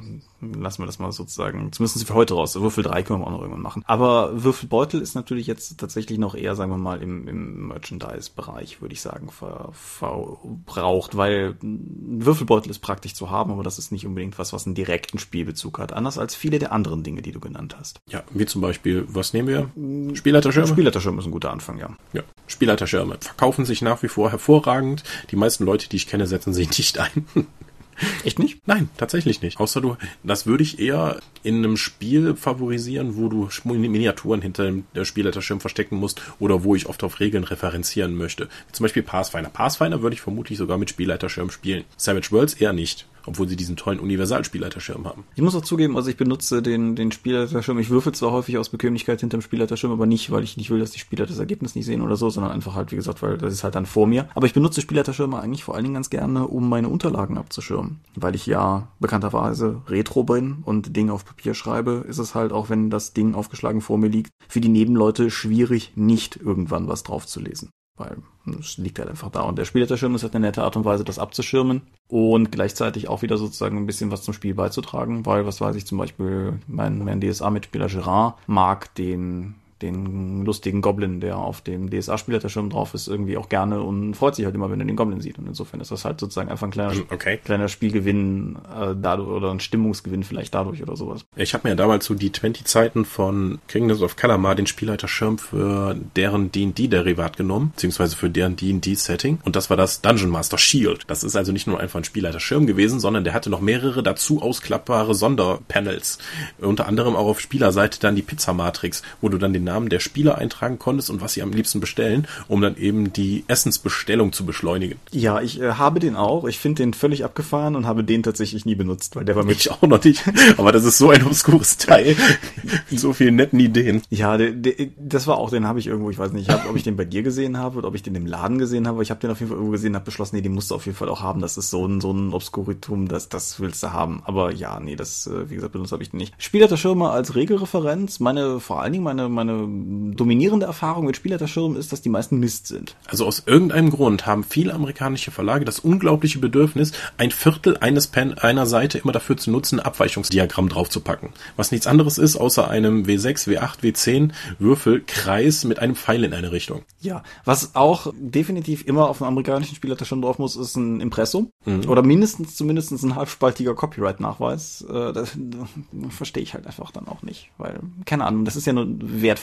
Lassen wir das mal sozusagen, zumindest für heute raus. Würfel 3 können wir auch noch irgendwann machen. Aber Würfelbeutel ist natürlich jetzt tatsächlich noch eher, sagen wir mal, im, im Merchandise-Bereich, würde ich sagen, ver, verbraucht, weil ein Würfelbeutel ist praktisch zu haben, aber das ist nicht unbedingt was, was einen direkten Spielbezug hat. Anders als viele der anderen Dinge, die du genannt hast. Ja, wie zum Beispiel, was nehmen wir? Spielleiterschirme? Spielleiterschirme ist ein guter Anfang, ja. Ja, Spielleiterschirme verkaufen sich nach wie vor hervorragend. Die meisten Leute, die ich kenne, setzen sich nicht ein. Echt nicht? Nein, tatsächlich nicht. Außer du, das würde ich eher in einem Spiel favorisieren, wo du Miniaturen hinter dem Spielleiterschirm verstecken musst oder wo ich oft auf Regeln referenzieren möchte. Zum Beispiel Pathfinder. Pathfinder würde ich vermutlich sogar mit Spielleiterschirm spielen. Savage Worlds eher nicht. Obwohl sie diesen tollen Universalspielleiterschirm haben. Ich muss auch zugeben, also ich benutze den, den Spielleiterschirm. Ich würfel zwar häufig aus Bequemlichkeit hinterm Spielleiterschirm, aber nicht, weil ich nicht will, dass die Spieler das Ergebnis nicht sehen oder so, sondern einfach halt, wie gesagt, weil das ist halt dann vor mir. Aber ich benutze Spielleiterschirme eigentlich vor allen Dingen ganz gerne, um meine Unterlagen abzuschirmen. Weil ich ja bekannterweise Retro bin und Dinge auf Papier schreibe, ist es halt auch, wenn das Ding aufgeschlagen vor mir liegt, für die Nebenleute schwierig, nicht irgendwann was drauf zu lesen weil es liegt halt einfach da. Und der Spielleiterschirm ist halt eine nette Art und Weise, das abzuschirmen und gleichzeitig auch wieder sozusagen ein bisschen was zum Spiel beizutragen, weil, was weiß ich, zum Beispiel mein, mein DSA-Mitspieler Gerard mag den den lustigen Goblin, der auf dem DSA-Spielleiterschirm drauf ist, irgendwie auch gerne und freut sich halt immer, wenn er den Goblin sieht. Und insofern ist das halt sozusagen einfach ein kleiner, hm, okay. kleiner Spielgewinn äh, dadurch oder ein Stimmungsgewinn vielleicht dadurch oder sowas. Ich habe mir ja damals so die 20-Zeiten von Kingdoms of Kalamar den Spielleiterschirm für deren D&D-Derivat genommen, beziehungsweise für deren D&D-Setting. Und das war das Dungeon Master Shield. Das ist also nicht nur einfach ein Spielleiterschirm gewesen, sondern der hatte noch mehrere dazu ausklappbare Sonderpanels. Unter anderem auch auf Spielerseite dann die Pizza-Matrix, wo du dann den Namen der Spieler eintragen konntest und was sie am liebsten bestellen, um dann eben die Essensbestellung zu beschleunigen. Ja, ich äh, habe den auch. Ich finde den völlig abgefahren und habe den tatsächlich nie benutzt, weil der war. Ich auch noch nicht. Aber das ist so ein obskures Teil. so viele netten Ideen. Ja, der, der, das war auch, den habe ich irgendwo, ich weiß nicht, ob ich den bei dir gesehen habe oder ob ich den im Laden gesehen habe. Ich habe den auf jeden Fall irgendwo gesehen, habe beschlossen, nee, den musst du auf jeden Fall auch haben. Das ist so ein, so ein Obskuritum, das, das willst du haben. Aber ja, nee, das, äh, wie gesagt, benutzt habe ich den nicht. Spielleiter Schirme als Regelreferenz. Meine, vor allen Dingen meine, meine dominierende Erfahrung mit Spielleiterschirmen ist, dass die meisten Mist sind. Also aus irgendeinem Grund haben viele amerikanische Verlage das unglaubliche Bedürfnis, ein Viertel eines Pen einer Seite immer dafür zu nutzen, ein Abweichungsdiagramm draufzupacken. Was nichts anderes ist, außer einem W6, W8, W10 Würfelkreis mit einem Pfeil in eine Richtung. Ja, was auch definitiv immer auf einem amerikanischen Spielleiterschirm drauf muss, ist ein Impressum. Mhm. Oder mindestens zumindest ein halbspaltiger Copyright-Nachweis. Äh, das, das verstehe ich halt einfach dann auch nicht. Weil, keine Ahnung, das ist ja eine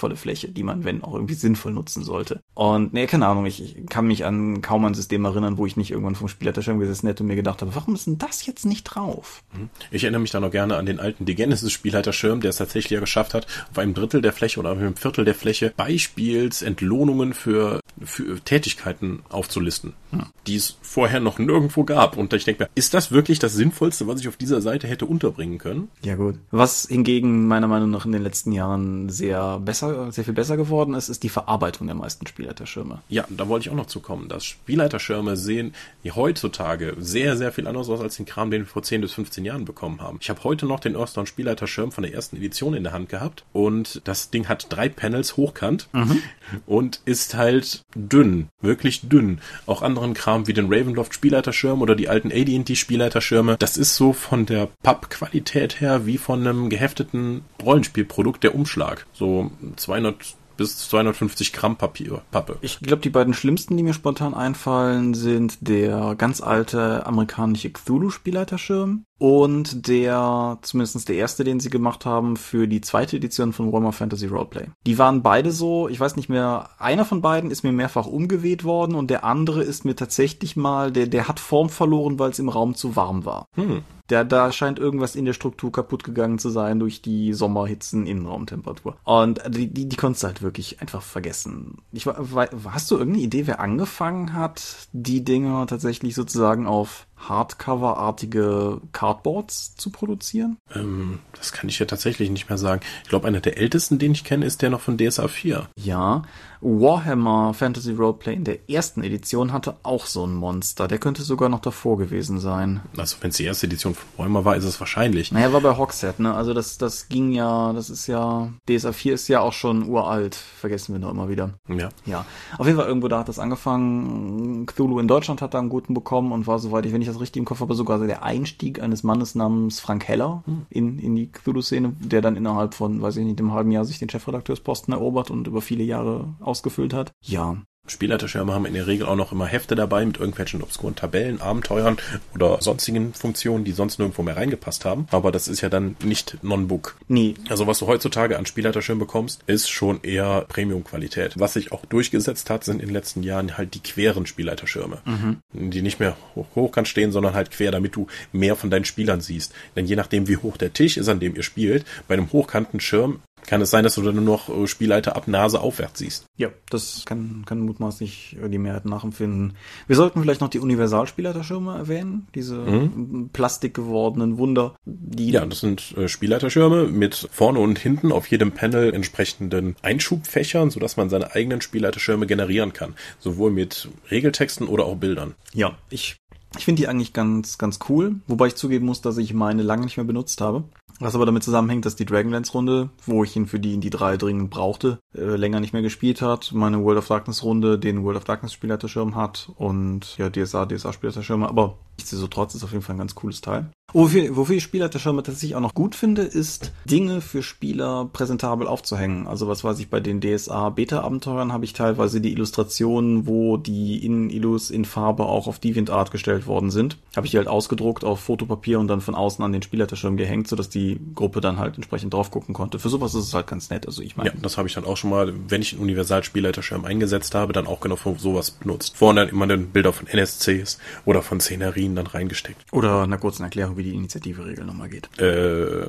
wertvolle Fläche die man, wenn auch irgendwie sinnvoll nutzen sollte. Und nee, keine Ahnung, ich, ich kann mich an kaum ein System erinnern, wo ich nicht irgendwann vom Spielleiterschirm gesessen hätte und mir gedacht habe, warum ist denn das jetzt nicht drauf? Mhm. Ich erinnere mich da noch gerne an den alten The Genesis Spielleiterschirm, der es tatsächlich ja geschafft hat, auf einem Drittel der Fläche oder auf einem Viertel der Fläche Beispielsentlohnungen für, für Tätigkeiten aufzulisten, hm. die es vorher noch nirgendwo gab. Und ich denke mir, ist das wirklich das Sinnvollste, was ich auf dieser Seite hätte unterbringen können? Ja gut. Was hingegen meiner Meinung nach in den letzten Jahren sehr besser, sehr viel besser geworden ist, ist die Verarbeitung der meisten Spielleiterschirme. Ja, da wollte ich auch noch zu kommen. Dass Spielleiterschirme sehen heutzutage sehr, sehr viel anders aus als den Kram, den wir vor 10 bis 15 Jahren bekommen haben. Ich habe heute noch den Earthdown Spielleiterschirm von der ersten Edition in der Hand gehabt und das Ding hat drei Panels hochkant mhm. und ist halt dünn, wirklich dünn. Auch anderen Kram wie den Ravenloft Spielleiterschirm oder die alten AD&D Spielleiterschirme, das ist so von der Pappqualität her wie von einem gehefteten Rollenspielprodukt der Umschlag. So 200 bis 250 Gramm Papier, Pappe. Ich glaube, die beiden schlimmsten, die mir spontan einfallen, sind der ganz alte amerikanische Cthulhu-Spielleiterschirm und der, zumindest der erste, den sie gemacht haben, für die zweite Edition von Warhammer Fantasy Roleplay. Die waren beide so, ich weiß nicht mehr, einer von beiden ist mir mehrfach umgeweht worden und der andere ist mir tatsächlich mal, der, der hat Form verloren, weil es im Raum zu warm war. Hm. Da, da scheint irgendwas in der Struktur kaputt gegangen zu sein durch die Sommerhitzen Innenraumtemperatur. Und die, die, die konntest du halt wirklich einfach vergessen. Ich, hast du irgendeine Idee, wer angefangen hat, die Dinger tatsächlich sozusagen auf Hardcover-artige Cardboards zu produzieren? Ähm, das kann ich ja tatsächlich nicht mehr sagen. Ich glaube, einer der ältesten, den ich kenne, ist der noch von DSA 4. Ja, Warhammer Fantasy Roleplay in der ersten Edition hatte auch so ein Monster. Der könnte sogar noch davor gewesen sein. Also wenn es die erste Edition von Warhammer war, ist es wahrscheinlich. Naja, war bei Hogshead, ne? Also das, das ging ja, das ist ja, DSA 4 ist ja auch schon uralt. Vergessen wir noch immer wieder. Ja. Ja. Auf jeden Fall irgendwo da hat das angefangen. Cthulhu in Deutschland hat da einen guten bekommen und war, soweit ich, wenn ich das richtig im Kopf habe, sogar der Einstieg eines Mannes namens Frank Heller hm. in, in die Cthulhu-Szene, der dann innerhalb von, weiß ich nicht, einem halben Jahr sich den Chefredakteursposten erobert und über viele Jahre ausgefüllt hat. Ja, Spielleiterschirme haben in der Regel auch noch immer Hefte dabei mit irgendwelchen obskuren Tabellen, Abenteuern oder sonstigen Funktionen, die sonst nirgendwo mehr reingepasst haben. Aber das ist ja dann nicht Non-Book. Nee. Also was du heutzutage an Spielleiterschirmen bekommst, ist schon eher Premium-Qualität. Was sich auch durchgesetzt hat, sind in den letzten Jahren halt die queren Spielleiterschirme. Mhm. Die nicht mehr hoch hochkant stehen, sondern halt quer, damit du mehr von deinen Spielern siehst. Denn je nachdem, wie hoch der Tisch ist, an dem ihr spielt, bei einem hochkanten Schirm kann es sein, dass du dann nur noch äh, Spielleiter ab Nase aufwärts siehst. Ja, das kann, kann mutmaßlich die Mehrheit nachempfinden. Wir sollten vielleicht noch die Universalspielleiterschirme erwähnen, diese mhm. plastikgewordenen Wunder. Die ja, das sind äh, Spielleiterschirme mit vorne und hinten auf jedem Panel entsprechenden Einschubfächern, sodass man seine eigenen Spielleiterschirme generieren kann. Sowohl mit Regeltexten oder auch Bildern. Ja, ich ich finde die eigentlich ganz, ganz cool, wobei ich zugeben muss, dass ich meine lange nicht mehr benutzt habe. Was aber damit zusammenhängt, dass die Dragonlance-Runde, wo ich ihn für die in die drei dringend brauchte, äh, länger nicht mehr gespielt hat. Meine World of Darkness-Runde den World of Darkness-Spielleiterschirm hat und ja, DSA, DSA-Spielleiterschirme. Aber nichtsdestotrotz ist auf jeden Fall ein ganz cooles Teil. Wofür, wofür ich Spielleiterschirme tatsächlich auch noch gut finde, ist, Dinge für Spieler präsentabel aufzuhängen. Also was weiß ich, bei den DSA-Beta-Abenteuern habe ich teilweise die Illustrationen, wo die In-Illus in Farbe auch auf DeviantArt gestellt worden sind. Habe ich die halt ausgedruckt auf Fotopapier und dann von außen an den Spielleiterschirm gehängt, sodass die die Gruppe dann halt entsprechend drauf gucken konnte. Für sowas ist es halt ganz nett. Also ich meine. Ja, das habe ich dann auch schon mal, wenn ich einen Universalspielleiterschirm eingesetzt habe, dann auch genau für sowas benutzt. Vorne dann immer dann Bilder von NSCs oder von Szenerien dann reingesteckt. Oder einer kurzen Erklärung, wie die Initiative-Regel nochmal geht. Äh,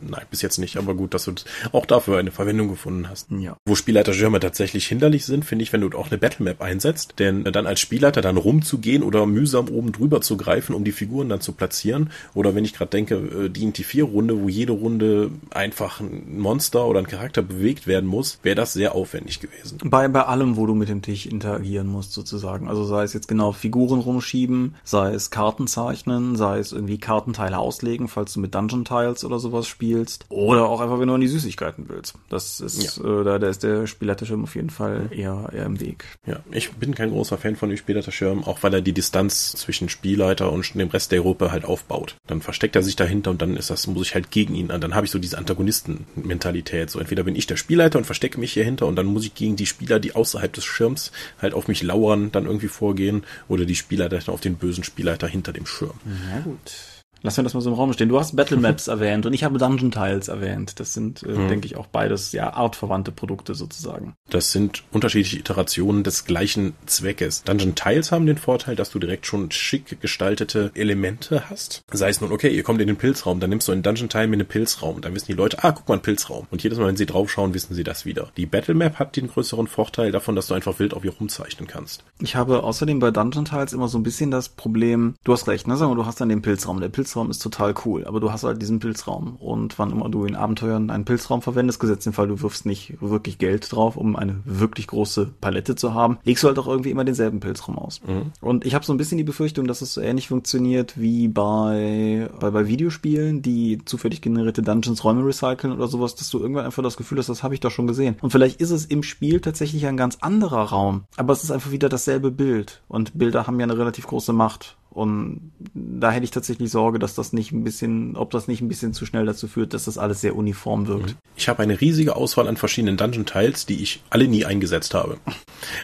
nein, bis jetzt nicht, aber gut, dass du auch dafür eine Verwendung gefunden hast. Ja. Wo Spielleiterschirme tatsächlich hinderlich sind, finde ich, wenn du auch eine Battlemap einsetzt, denn dann als Spielleiter dann rumzugehen oder mühsam oben drüber zu greifen, um die Figuren dann zu platzieren, oder wenn ich gerade denke, äh, D&T 4 Viererrunde, wo jede Runde einfach ein Monster oder ein Charakter bewegt werden muss, wäre das sehr aufwendig gewesen. Bei, bei allem, wo du mit dem Tisch interagieren musst, sozusagen. Also sei es jetzt genau Figuren rumschieben, sei es Karten zeichnen, sei es irgendwie Kartenteile auslegen, falls du mit Dungeon Tiles oder sowas spielst. Oder auch einfach, wenn du an die Süßigkeiten willst. Das ist, ja. äh, da, da ist der Spielertischschirm auf jeden Fall eher, eher im Weg. Ja, ich bin kein großer Fan von dem Spielertischirm, auch weil er die Distanz zwischen Spielleiter und dem Rest der Gruppe halt aufbaut. Dann versteckt er sich dahinter und dann ist das muss ich halt gegen ihn an. Dann habe ich so diese Antagonisten-Mentalität. So entweder bin ich der Spielleiter und verstecke mich hier hinter und dann muss ich gegen die Spieler, die außerhalb des Schirms halt auf mich lauern, dann irgendwie vorgehen oder die Spielleiter auf den bösen Spielleiter hinter dem Schirm. Ja gut. Lassen wir das mal so im Raum stehen. Du hast Battle Maps erwähnt und ich habe Dungeon Tiles erwähnt. Das sind, äh, hm. denke ich, auch beides ja artverwandte Produkte sozusagen. Das sind unterschiedliche Iterationen des gleichen Zweckes. Dungeon Tiles haben den Vorteil, dass du direkt schon schick gestaltete Elemente hast. Sei es nun, okay, ihr kommt in den Pilzraum, dann nimmst du einen Dungeon Tile mit einem Pilzraum. Dann wissen die Leute, ah, guck mal, ein Pilzraum. Und jedes Mal, wenn sie draufschauen, wissen sie das wieder. Die Battle Map hat den größeren Vorteil davon, dass du einfach wild auf ihr rumzeichnen kannst. Ich habe außerdem bei Dungeon Tiles immer so ein bisschen das Problem, du hast recht, ne? Sagen wir, du hast dann den Pilzraum. Der Pilzraum ist total cool cool, aber du hast halt diesen Pilzraum. Und wann immer du in Abenteuern einen Pilzraum verwendest, gesetzt den Fall, du wirfst nicht wirklich Geld drauf, um eine wirklich große Palette zu haben, legst du halt auch irgendwie immer denselben Pilzraum aus. Mhm. Und ich habe so ein bisschen die Befürchtung, dass es so ähnlich funktioniert wie bei, bei, bei Videospielen, die zufällig generierte Dungeons Räume recyceln oder sowas, dass du irgendwann einfach das Gefühl hast, das habe ich doch schon gesehen. Und vielleicht ist es im Spiel tatsächlich ein ganz anderer Raum, aber es ist einfach wieder dasselbe Bild. Und Bilder haben ja eine relativ große Macht. Und da hätte ich tatsächlich Sorge, dass das nicht ein bisschen, ob das nicht ein bisschen zu schnell dazu führt, dass das alles sehr uniform wirkt. Mhm. Ich habe eine riesige Auswahl an verschiedenen Dungeon-Teils, die ich alle nie eingesetzt habe.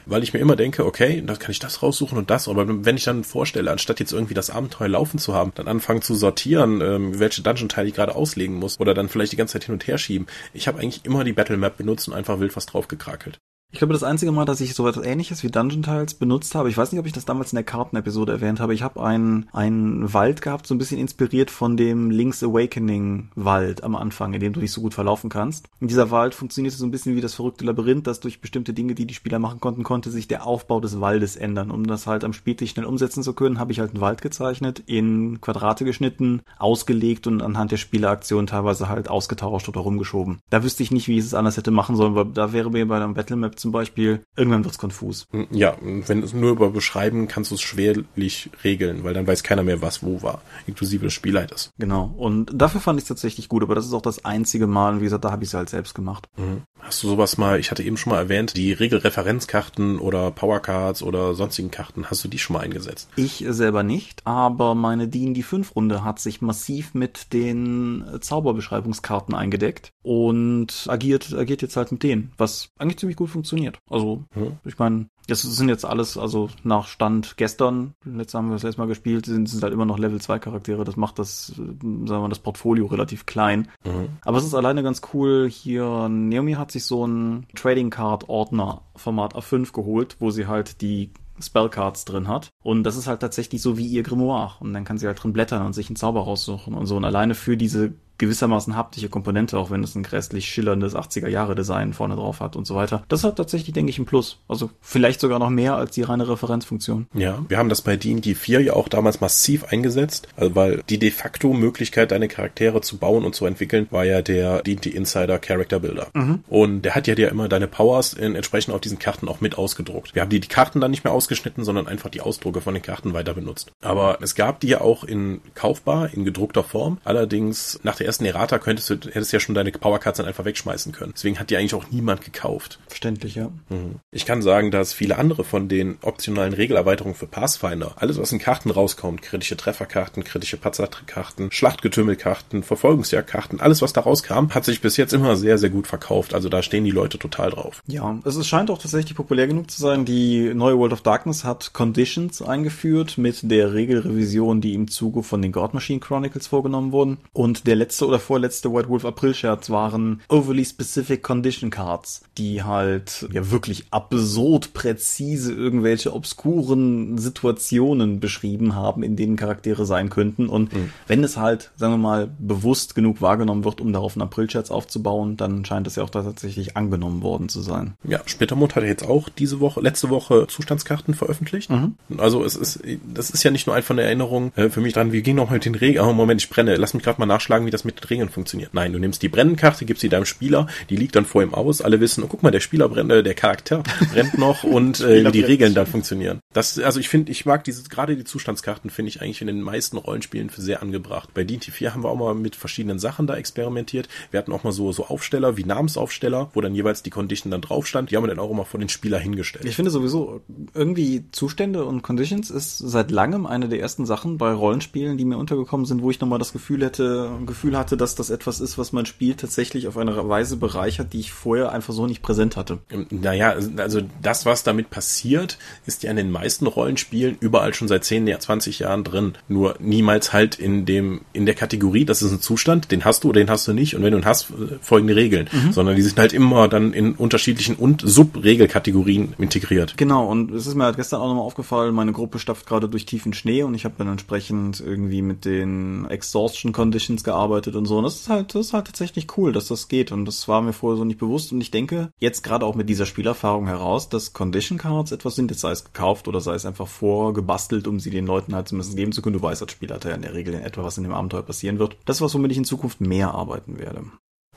Weil ich mir immer denke, okay, da kann ich das raussuchen und das. Aber wenn ich dann vorstelle, anstatt jetzt irgendwie das Abenteuer laufen zu haben, dann anfangen zu sortieren, ähm, welche Dungeon-Teile ich gerade auslegen muss oder dann vielleicht die ganze Zeit hin und her schieben. Ich habe eigentlich immer die Battle Map benutzt und einfach wild was draufgekrakelt. Ich glaube, das einzige Mal, dass ich so etwas ähnliches wie Dungeon Tiles benutzt habe, ich weiß nicht, ob ich das damals in der Kartenepisode erwähnt habe, ich habe einen, einen Wald gehabt, so ein bisschen inspiriert von dem Link's Awakening Wald am Anfang, in dem du nicht so gut verlaufen kannst. Und dieser Wald funktionierte so ein bisschen wie das verrückte Labyrinth, das durch bestimmte Dinge, die die Spieler machen konnten, konnte sich der Aufbau des Waldes ändern. Um das halt am Spieltisch schnell umsetzen zu können, habe ich halt einen Wald gezeichnet, in Quadrate geschnitten, ausgelegt und anhand der Spieleraktion teilweise halt ausgetauscht oder rumgeschoben. Da wüsste ich nicht, wie ich es anders hätte machen sollen, weil da wäre mir bei einem Battle Zum Beispiel, irgendwann wird's konfus. Hm, ja, wenn es nur über Beschreiben kannst du es schwerlich regeln, weil dann weiß keiner mehr, was wo war, inklusive des Spielleiters. Genau. Und dafür fand ich es tatsächlich gut, aber das ist auch das einzige Mal, wie gesagt, da habe ich es halt selbst gemacht. Mhm. Hast du sowas mal, ich hatte eben schon mal erwähnt, die Regelreferenzkarten oder Powercards oder sonstigen Karten, hast du die schon mal eingesetzt? Ich selber nicht, aber meine D&D 5 Runde hat sich massiv mit den Zauberbeschreibungskarten eingedeckt und agiert, agiert jetzt halt mit denen, was eigentlich ziemlich gut funktioniert. Also, hm. ich meine, das sind jetzt alles, also nach Stand gestern, letztes haben wir das letzte Mal gespielt, sind, sind halt immer noch Level 2 Charaktere. Das macht das, sagen wir mal, das Portfolio relativ klein. Mhm. Aber es ist alleine ganz cool. Hier, Naomi hat sich so ein Trading Card Ordner Format A5 geholt, wo sie halt die Spellcards drin hat. Und das ist halt tatsächlich so wie ihr Grimoire. Und dann kann sie halt drin blättern und sich einen Zauber raussuchen und so. Und alleine für diese gewissermaßen haptische Komponente, auch wenn es ein grässlich schillerndes 80er-Jahre-Design vorne drauf hat und so weiter. Das hat tatsächlich, denke ich, ein Plus. Also vielleicht sogar noch mehr als die reine Referenzfunktion. Ja, wir haben das bei D&D 4 ja auch damals massiv eingesetzt, also weil die de facto Möglichkeit, deine Charaktere zu bauen und zu entwickeln, war ja der D&D Insider Character Builder. Mhm. Und der hat ja dir immer deine Powers in, entsprechend auf diesen Karten auch mit ausgedruckt. Wir haben die, die Karten dann nicht mehr ausgeschnitten, sondern einfach die Ausdrucke von den Karten weiter benutzt. Aber es gab die ja auch in kaufbar, in gedruckter Form. Allerdings nach der ersten Errata könntest du, hättest ja schon deine Powercards dann einfach wegschmeißen können. Deswegen hat die eigentlich auch niemand gekauft. Verständlich, ja. Mhm. Ich kann sagen, dass viele andere von den optionalen Regelerweiterungen für Pathfinder, alles was in Karten rauskommt, kritische Trefferkarten, kritische Patzer-Karten, Schlachtgetümmelkarten, Verfolgungsjagdkarten, alles was da rauskam, hat sich bis jetzt immer sehr, sehr gut verkauft. Also da stehen die Leute total drauf. Ja, es scheint auch tatsächlich populär genug zu sein. Die neue World of Darkness hat Conditions eingeführt mit der Regelrevision, die im Zuge von den God Machine Chronicles vorgenommen wurden. Und der letzte oder vorletzte White Wolf April Scherz waren Overly Specific Condition Cards, die halt ja wirklich absurd präzise irgendwelche obskuren Situationen beschrieben haben, in denen Charaktere sein könnten. Und mhm. wenn es halt, sagen wir mal, bewusst genug wahrgenommen wird, um darauf einen April-Scherz aufzubauen, dann scheint es ja auch tatsächlich angenommen worden zu sein. Ja, Splittermond hat jetzt auch diese Woche, letzte Woche Zustandskarten veröffentlicht. Mhm. Also es ist, das ist ja nicht nur einfach eine Erinnerung äh, für mich dran, wie ging noch mit den Regeln? Oh, Moment, ich brenne. Lass mich gerade mal nachschlagen, wie das mit Regeln funktioniert. Nein, du nimmst die Brennenkarte, gibst sie deinem Spieler, die liegt dann vor ihm aus. Alle wissen, oh, guck mal, der Spieler brennt, äh, der Charakter brennt noch und äh, wie die Regeln dann funktionieren. Das, also ich finde, ich mag diese, gerade die Zustandskarten finde ich eigentlich in den meisten Rollenspielen für sehr angebracht. Bei D&T 4 haben wir auch mal mit verschiedenen Sachen da experimentiert. Wir hatten auch mal so, so Aufsteller wie Namensaufsteller, wo dann jeweils die Condition dann drauf stand. Die haben wir dann auch immer vor den Spieler hingestellt. Ich finde sowieso, irgendwie Zustände und Conditions ist seit langem eine der ersten Sachen bei Rollenspielen, die mir untergekommen sind, wo ich nochmal das Gefühl hätte, Gefühl hatte, dass das etwas ist, was mein Spiel tatsächlich auf eine Weise bereichert, die ich vorher einfach so nicht präsent hatte. Ähm, naja, also das, was damit passiert, ist ja in den meisten Rollenspielen überall schon seit 10, 20 Jahren drin. Nur niemals halt in dem, in der Kategorie, das ist ein Zustand, den hast du oder den hast du nicht. Und wenn du ihn hast, äh, folgende Regeln. Mhm. Sondern die sind halt immer dann in unterschiedlichen und Subregelkategorien integriert. Genau, und es ist mir halt gestern auch nochmal aufgefallen, meine Gruppe stafft gerade durch tiefen Schnee und ich habe dann entsprechend irgendwie mit den Exhaustion Conditions gearbeitet und so. Und das ist halt, das ist halt tatsächlich cool, dass das geht. Und das war mir vorher so nicht bewusst. Und ich denke, jetzt gerade auch mit dieser Spielerfahrung heraus, dass Condition Cards etwas sind, jetzt sei es gekauft oder sei es einfach vorgebastelt, um sie den Leuten halt zumindest geben zu können. Du weißt als Spieler ja in der Regel in etwa, was in dem Abenteuer passieren wird. Das ist was, womit ich in Zukunft mehr arbeiten werde.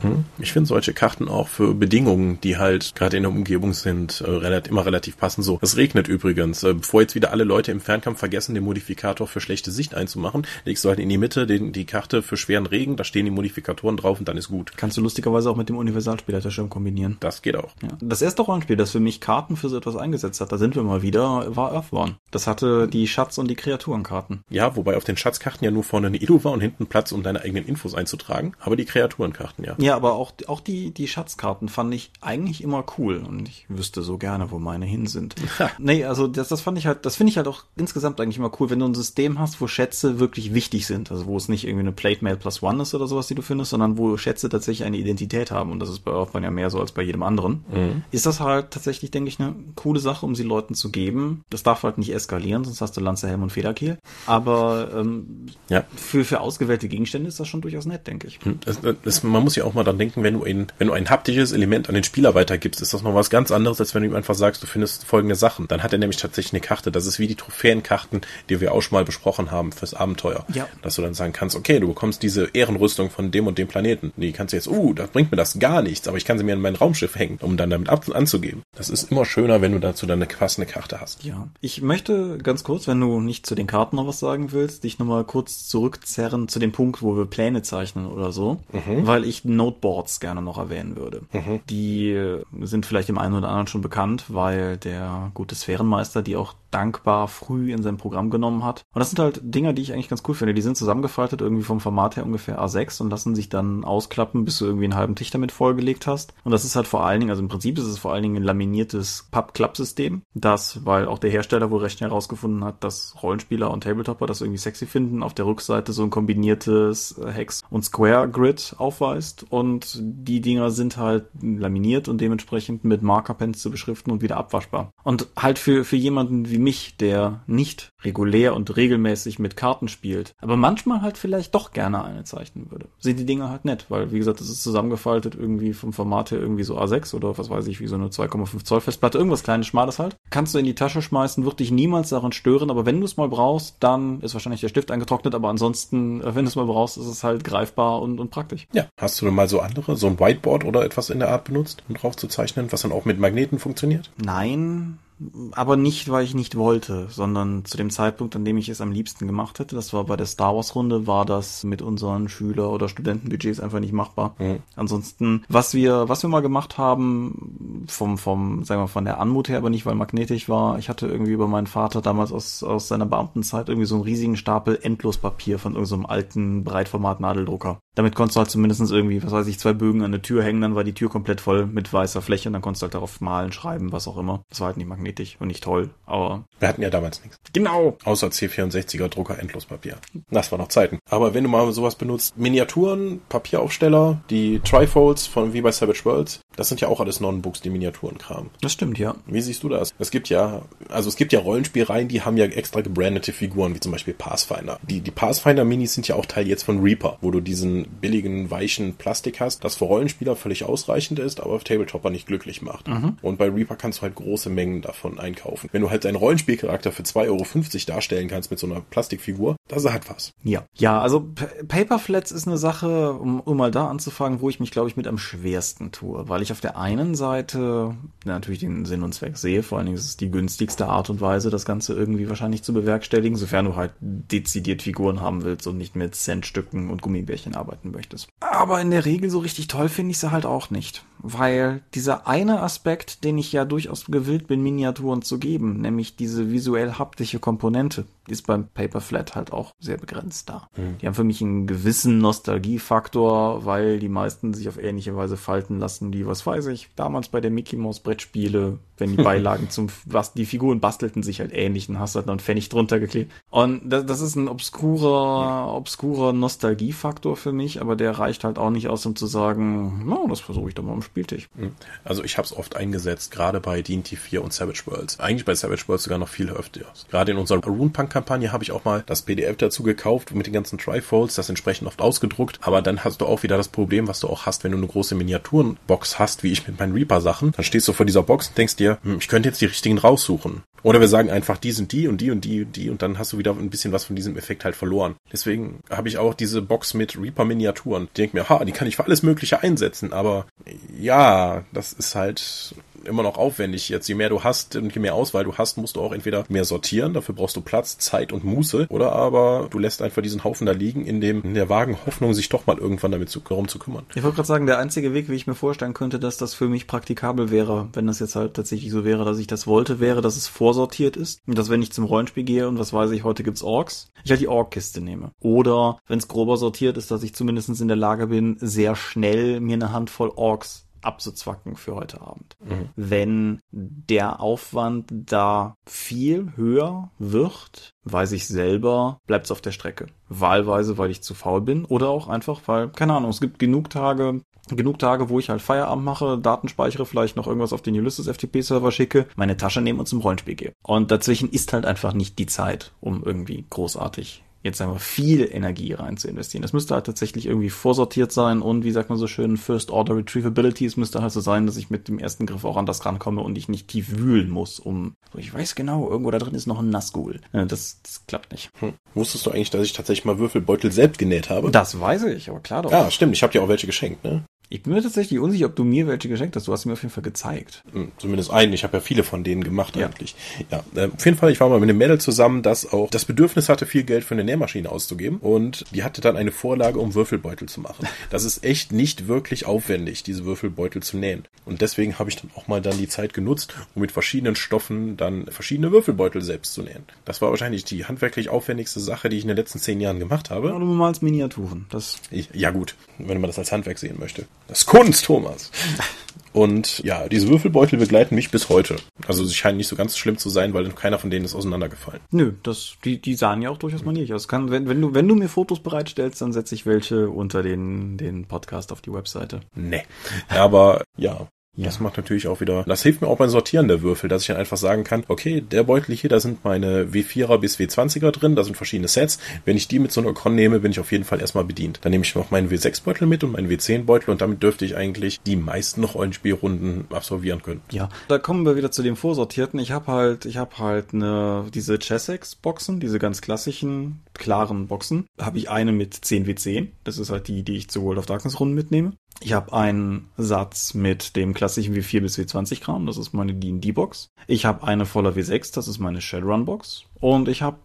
Hm? Ich finde solche Karten auch für Bedingungen, die halt gerade in der Umgebung sind, äh, relativ, immer relativ passend so. Es regnet übrigens. Äh, bevor jetzt wieder alle Leute im Fernkampf vergessen, den Modifikator für schlechte Sicht einzumachen, legst du halt in die Mitte den, die Karte für schweren Regen, da stehen die Modifikatoren drauf und dann ist gut. Kannst du lustigerweise auch mit dem Universalspielerschirm kombinieren. Das geht auch. Ja. Das erste Rollenspiel, das für mich Karten für so etwas eingesetzt hat, da sind wir mal wieder, war Earthborn. Das hatte die Schatz- und die Kreaturenkarten. Ja, wobei auf den Schatzkarten ja nur vorne eine Ilu war und hinten Platz, um deine eigenen Infos einzutragen, aber die Kreaturenkarten, ja. Ja, aber auch, auch die die, die Schatzkarten fand ich eigentlich immer cool und ich wüsste so gerne, wo meine hin sind. nee, also das, das fand ich halt, das finde ich halt auch insgesamt eigentlich immer cool, wenn du ein System hast, wo Schätze wirklich wichtig sind. Also wo es nicht irgendwie eine Plate Mail plus one ist oder sowas, die du findest, sondern wo Schätze tatsächlich eine Identität haben und das ist bei Earthbound ja mehr so als bei jedem anderen. Mhm. Ist das halt tatsächlich, denke ich, eine coole Sache, um sie Leuten zu geben. Das darf halt nicht eskalieren, sonst hast du Lanze, Helm und Federkiel. Aber ähm, ja. für, für ausgewählte Gegenstände ist das schon durchaus nett, denke ich. Das, das, man muss ja auch mal dann denken, wenn du in ein, wenn du ein haptisches Element an den Spieler weitergibst, ist das noch was ganz anderes, als wenn du ihm einfach sagst, du findest folgende Sachen. Dann hat er nämlich tatsächlich eine Karte. Das ist wie die Trophäenkarten, die wir auch schon mal besprochen haben fürs Abenteuer. Ja. Dass du dann sagen kannst, okay, du bekommst diese Ehrenrüstung von dem und dem Planeten. Die kannst du jetzt, uh, da bringt mir das gar nichts, aber ich kann sie mir in mein Raumschiff hängen, um dann damit ab anzugeben. Das ist immer schöner, wenn du dazu dann eine passende Karte hast. Ja. Ich möchte ganz kurz, wenn du nicht zu den Karten noch was sagen willst, dich nochmal kurz zurückzerren zu dem Punkt, wo wir Pläne zeichnen oder so, mhm. weil ich Noteboards gerne noch erwähnen würde. Mhm. Die sind vielleicht dem einen oder anderen schon bekannt, weil der gute Sphärenmeister die auch dankbar früh in sein Programm genommen hat. Und das sind halt Dinger, die ich eigentlich ganz cool finde. Die sind zusammengefaltet irgendwie vom Format her ungefähr A6 und lassen sich dann ausklappen, bis du irgendwie einen halben Tisch damit vollgelegt hast. Und das ist halt vor allen Dingen, also im Prinzip ist es vor allen Dingen ein laminiertes Papp-Klapp-System. Das, weil auch der Hersteller wohl recht schnell herausgefunden hat, dass Rollenspieler und Tabletopper das irgendwie sexy finden, auf der Rückseite so ein kombiniertes Hex- und Square-Grid aufweist und die Dinger sind halt laminiert und dementsprechend mit Markerpens zu beschriften und wieder abwaschbar. Und halt für, für jemanden wie mich, der nicht regulär und regelmäßig mit Karten spielt, aber manchmal halt vielleicht doch gerne eine zeichnen würde, sind die Dinger halt nett, weil wie gesagt, das ist zusammengefaltet irgendwie vom Format her irgendwie so A6 oder was weiß ich, wie so eine 2,5 Zoll Festplatte, irgendwas kleines, schmales halt. Kannst du in die Tasche schmeißen, wird dich niemals daran stören, aber wenn du es mal brauchst, dann ist wahrscheinlich der Stift eingetrocknet, aber ansonsten, äh, wenn du es mal brauchst, ist es halt greifbar und, und praktisch. Ja, hast du denn mal so andere, so ein Whiteboard oder etwas in der Art benutzt, um drauf zu zeichnen, was dann auch mit Magneten funktioniert? Nein, aber nicht, weil ich nicht wollte, sondern zu dem Zeitpunkt, an dem ich es am liebsten gemacht hätte, das war bei der Star Wars Runde, war das mit unseren Schüler- oder Studentenbudgets einfach nicht machbar. Mhm. Ansonsten, was wir, was wir mal gemacht haben, vom, vom, sagen wir, von der Anmut her, aber nicht, weil magnetisch war, ich hatte irgendwie über meinen Vater damals aus, aus seiner Beamtenzeit irgendwie so einen riesigen Stapel Endlospapier von irgendeinem so alten Breitformat-Nadeldrucker. Damit konntest du halt zumindest irgendwie, was weiß ich, zwei Bögen an der Tür hängen, dann war die Tür komplett voll mit weißer Fläche und dann konntest du halt darauf malen, schreiben, was auch immer. Das war halt nicht magnetisch und nicht toll, aber. Wir hatten ja damals nichts. Genau. Außer C64er Drucker Endlospapier. Das war noch Zeiten. Aber wenn du mal sowas benutzt, Miniaturen, Papieraufsteller, die Trifolds von wie bei Savage Worlds, das sind ja auch alles Non-Books, die Miniaturenkram. Das stimmt, ja. Wie siehst du das? Es gibt ja, also es gibt ja Rollenspielreihen, die haben ja extra gebrandete Figuren, wie zum Beispiel Pathfinder. Die, die Pathfinder-Minis sind ja auch Teil jetzt von Reaper, wo du diesen billigen, weichen Plastik hast, das für Rollenspieler völlig ausreichend ist, aber auf Tabletopper nicht glücklich macht. Mhm. Und bei Reaper kannst du halt große Mengen davon einkaufen. Wenn du halt deinen Rollenspielcharakter für 2,50 Euro darstellen kannst mit so einer Plastikfigur, das hat was. Ja. Ja, also Paperflats ist eine Sache, um, um mal da anzufangen, wo ich mich, glaube ich, mit am schwersten tue, weil ich auf der einen Seite natürlich den Sinn und Zweck sehe, vor allen Dingen ist es die günstigste Art und Weise, das Ganze irgendwie wahrscheinlich zu bewerkstelligen, sofern du halt dezidiert Figuren haben willst und nicht mit Centstücken und Gummibärchen arbeiten möchtest. Aber in der Regel so richtig toll finde ich sie halt auch nicht. Weil dieser eine Aspekt, den ich ja durchaus gewillt bin, Miniaturen zu geben, nämlich diese visuell haptische Komponente, ist beim Paper Flat halt auch sehr begrenzt da. Mhm. Die haben für mich einen gewissen Nostalgiefaktor, weil die meisten sich auf ähnliche Weise falten lassen, wie, was weiß ich, damals bei der Mickey Mouse Brettspiele, wenn die Beilagen zum, was, die Figuren bastelten sich halt ähnlich und hast halt noch einen Pfennig drunter geklebt. Und das, das ist ein obskurer, obskurer Nostalgiefaktor für mich, aber der reicht halt auch nicht aus, um zu sagen, no, das versuche ich doch mal am Spieltisch. Mhm. Also ich habe es oft eingesetzt, gerade bei D&T 4 und Savage Worlds. Eigentlich bei Savage Worlds sogar noch viel öfter. Gerade in unserer Runepunk-Kampagne habe ich auch mal das PDF dazu gekauft mit den ganzen Trifolds, das entsprechend oft ausgedruckt. Aber dann hast du auch wieder das Problem, was du auch hast, wenn du eine große Miniaturenbox hast, wie ich mit meinen Reaper-Sachen. Dann stehst du vor dieser Box und denkst dir, hm, ich könnte jetzt die richtigen raussuchen. Oder wir sagen einfach, die sind die und die und die und die und dann hast du wieder ein bisschen was von diesem Effekt halt verloren. Deswegen habe ich auch diese Box mit Reaper-Miniaturen. Ich denke mir, ha, die kann ich für alles Mögliche einsetzen, aber ja, das ist halt immer noch aufwendig jetzt. Je mehr du hast und je mehr Auswahl du hast, musst du auch entweder mehr sortieren, dafür brauchst du Platz, Zeit und Muße, oder aber du lässt einfach diesen Haufen da liegen, in dem in der vagen Hoffnung, sich doch mal irgendwann damit zu, darum zu kümmern. Ich wollte gerade sagen, der einzige Weg, wie ich mir vorstellen könnte, dass das für mich praktikabel wäre, wenn das jetzt halt tatsächlich so wäre, dass ich das wollte, wäre, dass es vorsortiert ist. Und dass wenn ich zum Rollenspiel gehe und was weiß ich, heute gibt's Orks, ich halt die Ork-Kiste nehme. Oder wenn es grober sortiert ist, dass ich zumindest in der Lage bin, sehr schnell mir eine Handvoll Orks abzuzwacken für heute Abend. Mhm. Wenn der Aufwand da viel höher wird, weiß ich selber, bleibt es auf der Strecke. Wahlweise, weil ich zu faul bin oder auch einfach, weil, keine Ahnung, es gibt genug Tage, genug Tage, wo ich halt Feierabend mache, Daten speichere, vielleicht noch irgendwas auf den Ulysses FTP Server schicke, meine Tasche nehme und zum Rollenspiel gehe. Und dazwischen ist halt einfach nicht die Zeit, um irgendwie großartig jetzt sagen wir viel Energie rein zu investieren. Es müsste halt tatsächlich irgendwie vorsortiert sein und wie sagt man so schön, First Order Retrievability. Es müsste halt so sein, dass ich mit dem ersten Griff auch an das rankomme und ich nicht tief wühlen muss, um, ich weiß genau, irgendwo da drin ist noch ein Nazgul. Das, das klappt nicht. Hm. Wusstest du eigentlich, dass ich tatsächlich mal Würfelbeutel selbst genäht habe? Das weiß ich, aber klar doch. Ja, stimmt. Ich habe dir auch welche geschenkt, ne? Ich bin mir tatsächlich unsicher, ob du mir welche geschenkt hast. Du hast mir auf jeden Fall gezeigt. Hm, zumindest einen. Ich habe ja viele von denen gemacht ja. eigentlich. Ja, äh, auf jeden Fall. Ich war mal mit einem Mädel zusammen, das auch das Bedürfnis hatte, viel Geld für eine Nähmaschine auszugeben. Und die hatte dann eine Vorlage, um Würfelbeutel zu machen. Das ist echt nicht wirklich aufwendig, diese Würfelbeutel zu nähen. Und deswegen habe ich dann auch mal dann die Zeit genutzt, um mit verschiedenen Stoffen dann verschiedene Würfelbeutel selbst zu nähen. Das war wahrscheinlich die handwerklich aufwendigste Sache, die ich in den letzten zehn Jahren gemacht habe. Ja, du malst Miniaturen. Das ja gut, wenn man das als Handwerk sehen möchte. Das ist Kunst, Thomas. Und ja, diese Würfelbeutel begleiten mich bis heute. Also sie scheinen nicht so ganz schlimm zu sein, weil keiner von denen ist auseinandergefallen. Nö, das, die, die sahen ja auch durchaus manierlich aus. Kann, wenn, wenn, du, wenn du mir Fotos bereitstellst, dann setze ich welche unter den, den Podcast auf die Webseite. Nee. Aber ja, ja. Das macht natürlich auch wieder, das hilft mir auch beim Sortieren der Würfel, dass ich dann einfach sagen kann, okay, der Beutel hier, da sind meine W4er bis W20er drin, da sind verschiedene Sets. Wenn ich die mit so einer Con nehme, bin ich auf jeden Fall erstmal bedient. Dann nehme ich noch meinen W6-Beutel mit und meinen W10-Beutel und damit dürfte ich eigentlich die meisten Rollenspielrunden absolvieren können. Ja, da kommen wir wieder zu dem Vorsortierten. Ich habe halt, ich habe halt eine, diese Chessex-Boxen, diese ganz klassischen, klaren Boxen. Habe ich eine mit 10 W10. Das ist halt die, die ich zu World of Darkness Runden mitnehme. Ich habe einen Satz mit dem klassischen W4 bis W20 Kram, das ist meine D&D-Box. Ich habe eine voller W6, das ist meine Shadowrun-Box. Und ich habe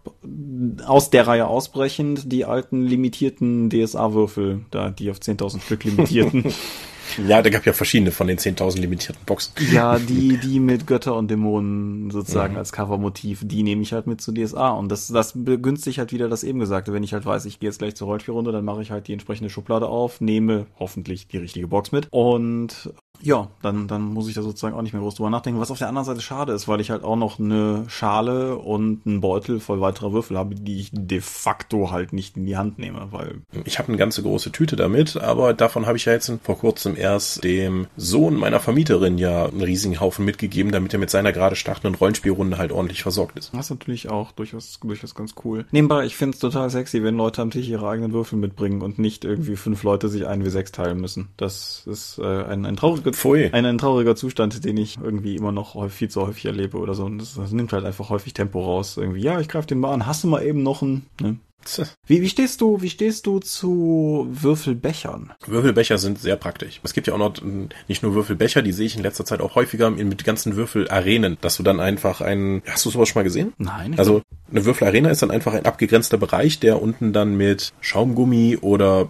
aus der Reihe ausbrechend die alten limitierten DSA-Würfel, die auf 10.000 Stück limitierten. Ja, da gab ja verschiedene von den 10.000 limitierten Boxen. Ja, die, die mit Götter und Dämonen sozusagen mhm. als Covermotiv, die nehme ich halt mit zu DSA. Und das, das begünstigt halt wieder das eben Gesagte. Wenn ich halt weiß, ich gehe jetzt gleich zur Rollspielrunde, dann mache ich halt die entsprechende Schublade auf, nehme hoffentlich die richtige Box mit und ja, dann, dann muss ich da sozusagen auch nicht mehr groß drüber nachdenken. Was auf der anderen Seite schade ist, weil ich halt auch noch eine Schale und einen Beutel voll weiterer Würfel habe, die ich de facto halt nicht in die Hand nehme, weil. Ich habe eine ganze große Tüte damit, aber davon habe ich ja jetzt vor kurzem erst dem Sohn meiner Vermieterin ja einen riesigen Haufen mitgegeben, damit er mit seiner gerade startenden Rollenspielrunde halt ordentlich versorgt ist. Das ist natürlich auch durchaus, durchaus ganz cool. Nebenbei, ich finde es total sexy, wenn Leute am Tisch ihre eigenen Würfel mitbringen und nicht irgendwie fünf Leute sich einen wie sechs teilen müssen. Das ist äh, ein, ein trauriges Pfui. Ein, ein trauriger Zustand, den ich irgendwie immer noch häufig, viel zu häufig erlebe oder so. Und das, das nimmt halt einfach häufig Tempo raus. Irgendwie, ja, ich greife den mal an. Hast du mal eben noch einen? Ne? Wie, wie stehst du, wie stehst du zu Würfelbechern? Würfelbecher sind sehr praktisch. Es gibt ja auch noch nicht nur Würfelbecher, die sehe ich in letzter Zeit auch häufiger mit ganzen Würfelarenen, dass du dann einfach einen, hast du sowas schon mal gesehen? Nein. Also eine Würfelarena ist dann einfach ein abgegrenzter Bereich, der unten dann mit Schaumgummi oder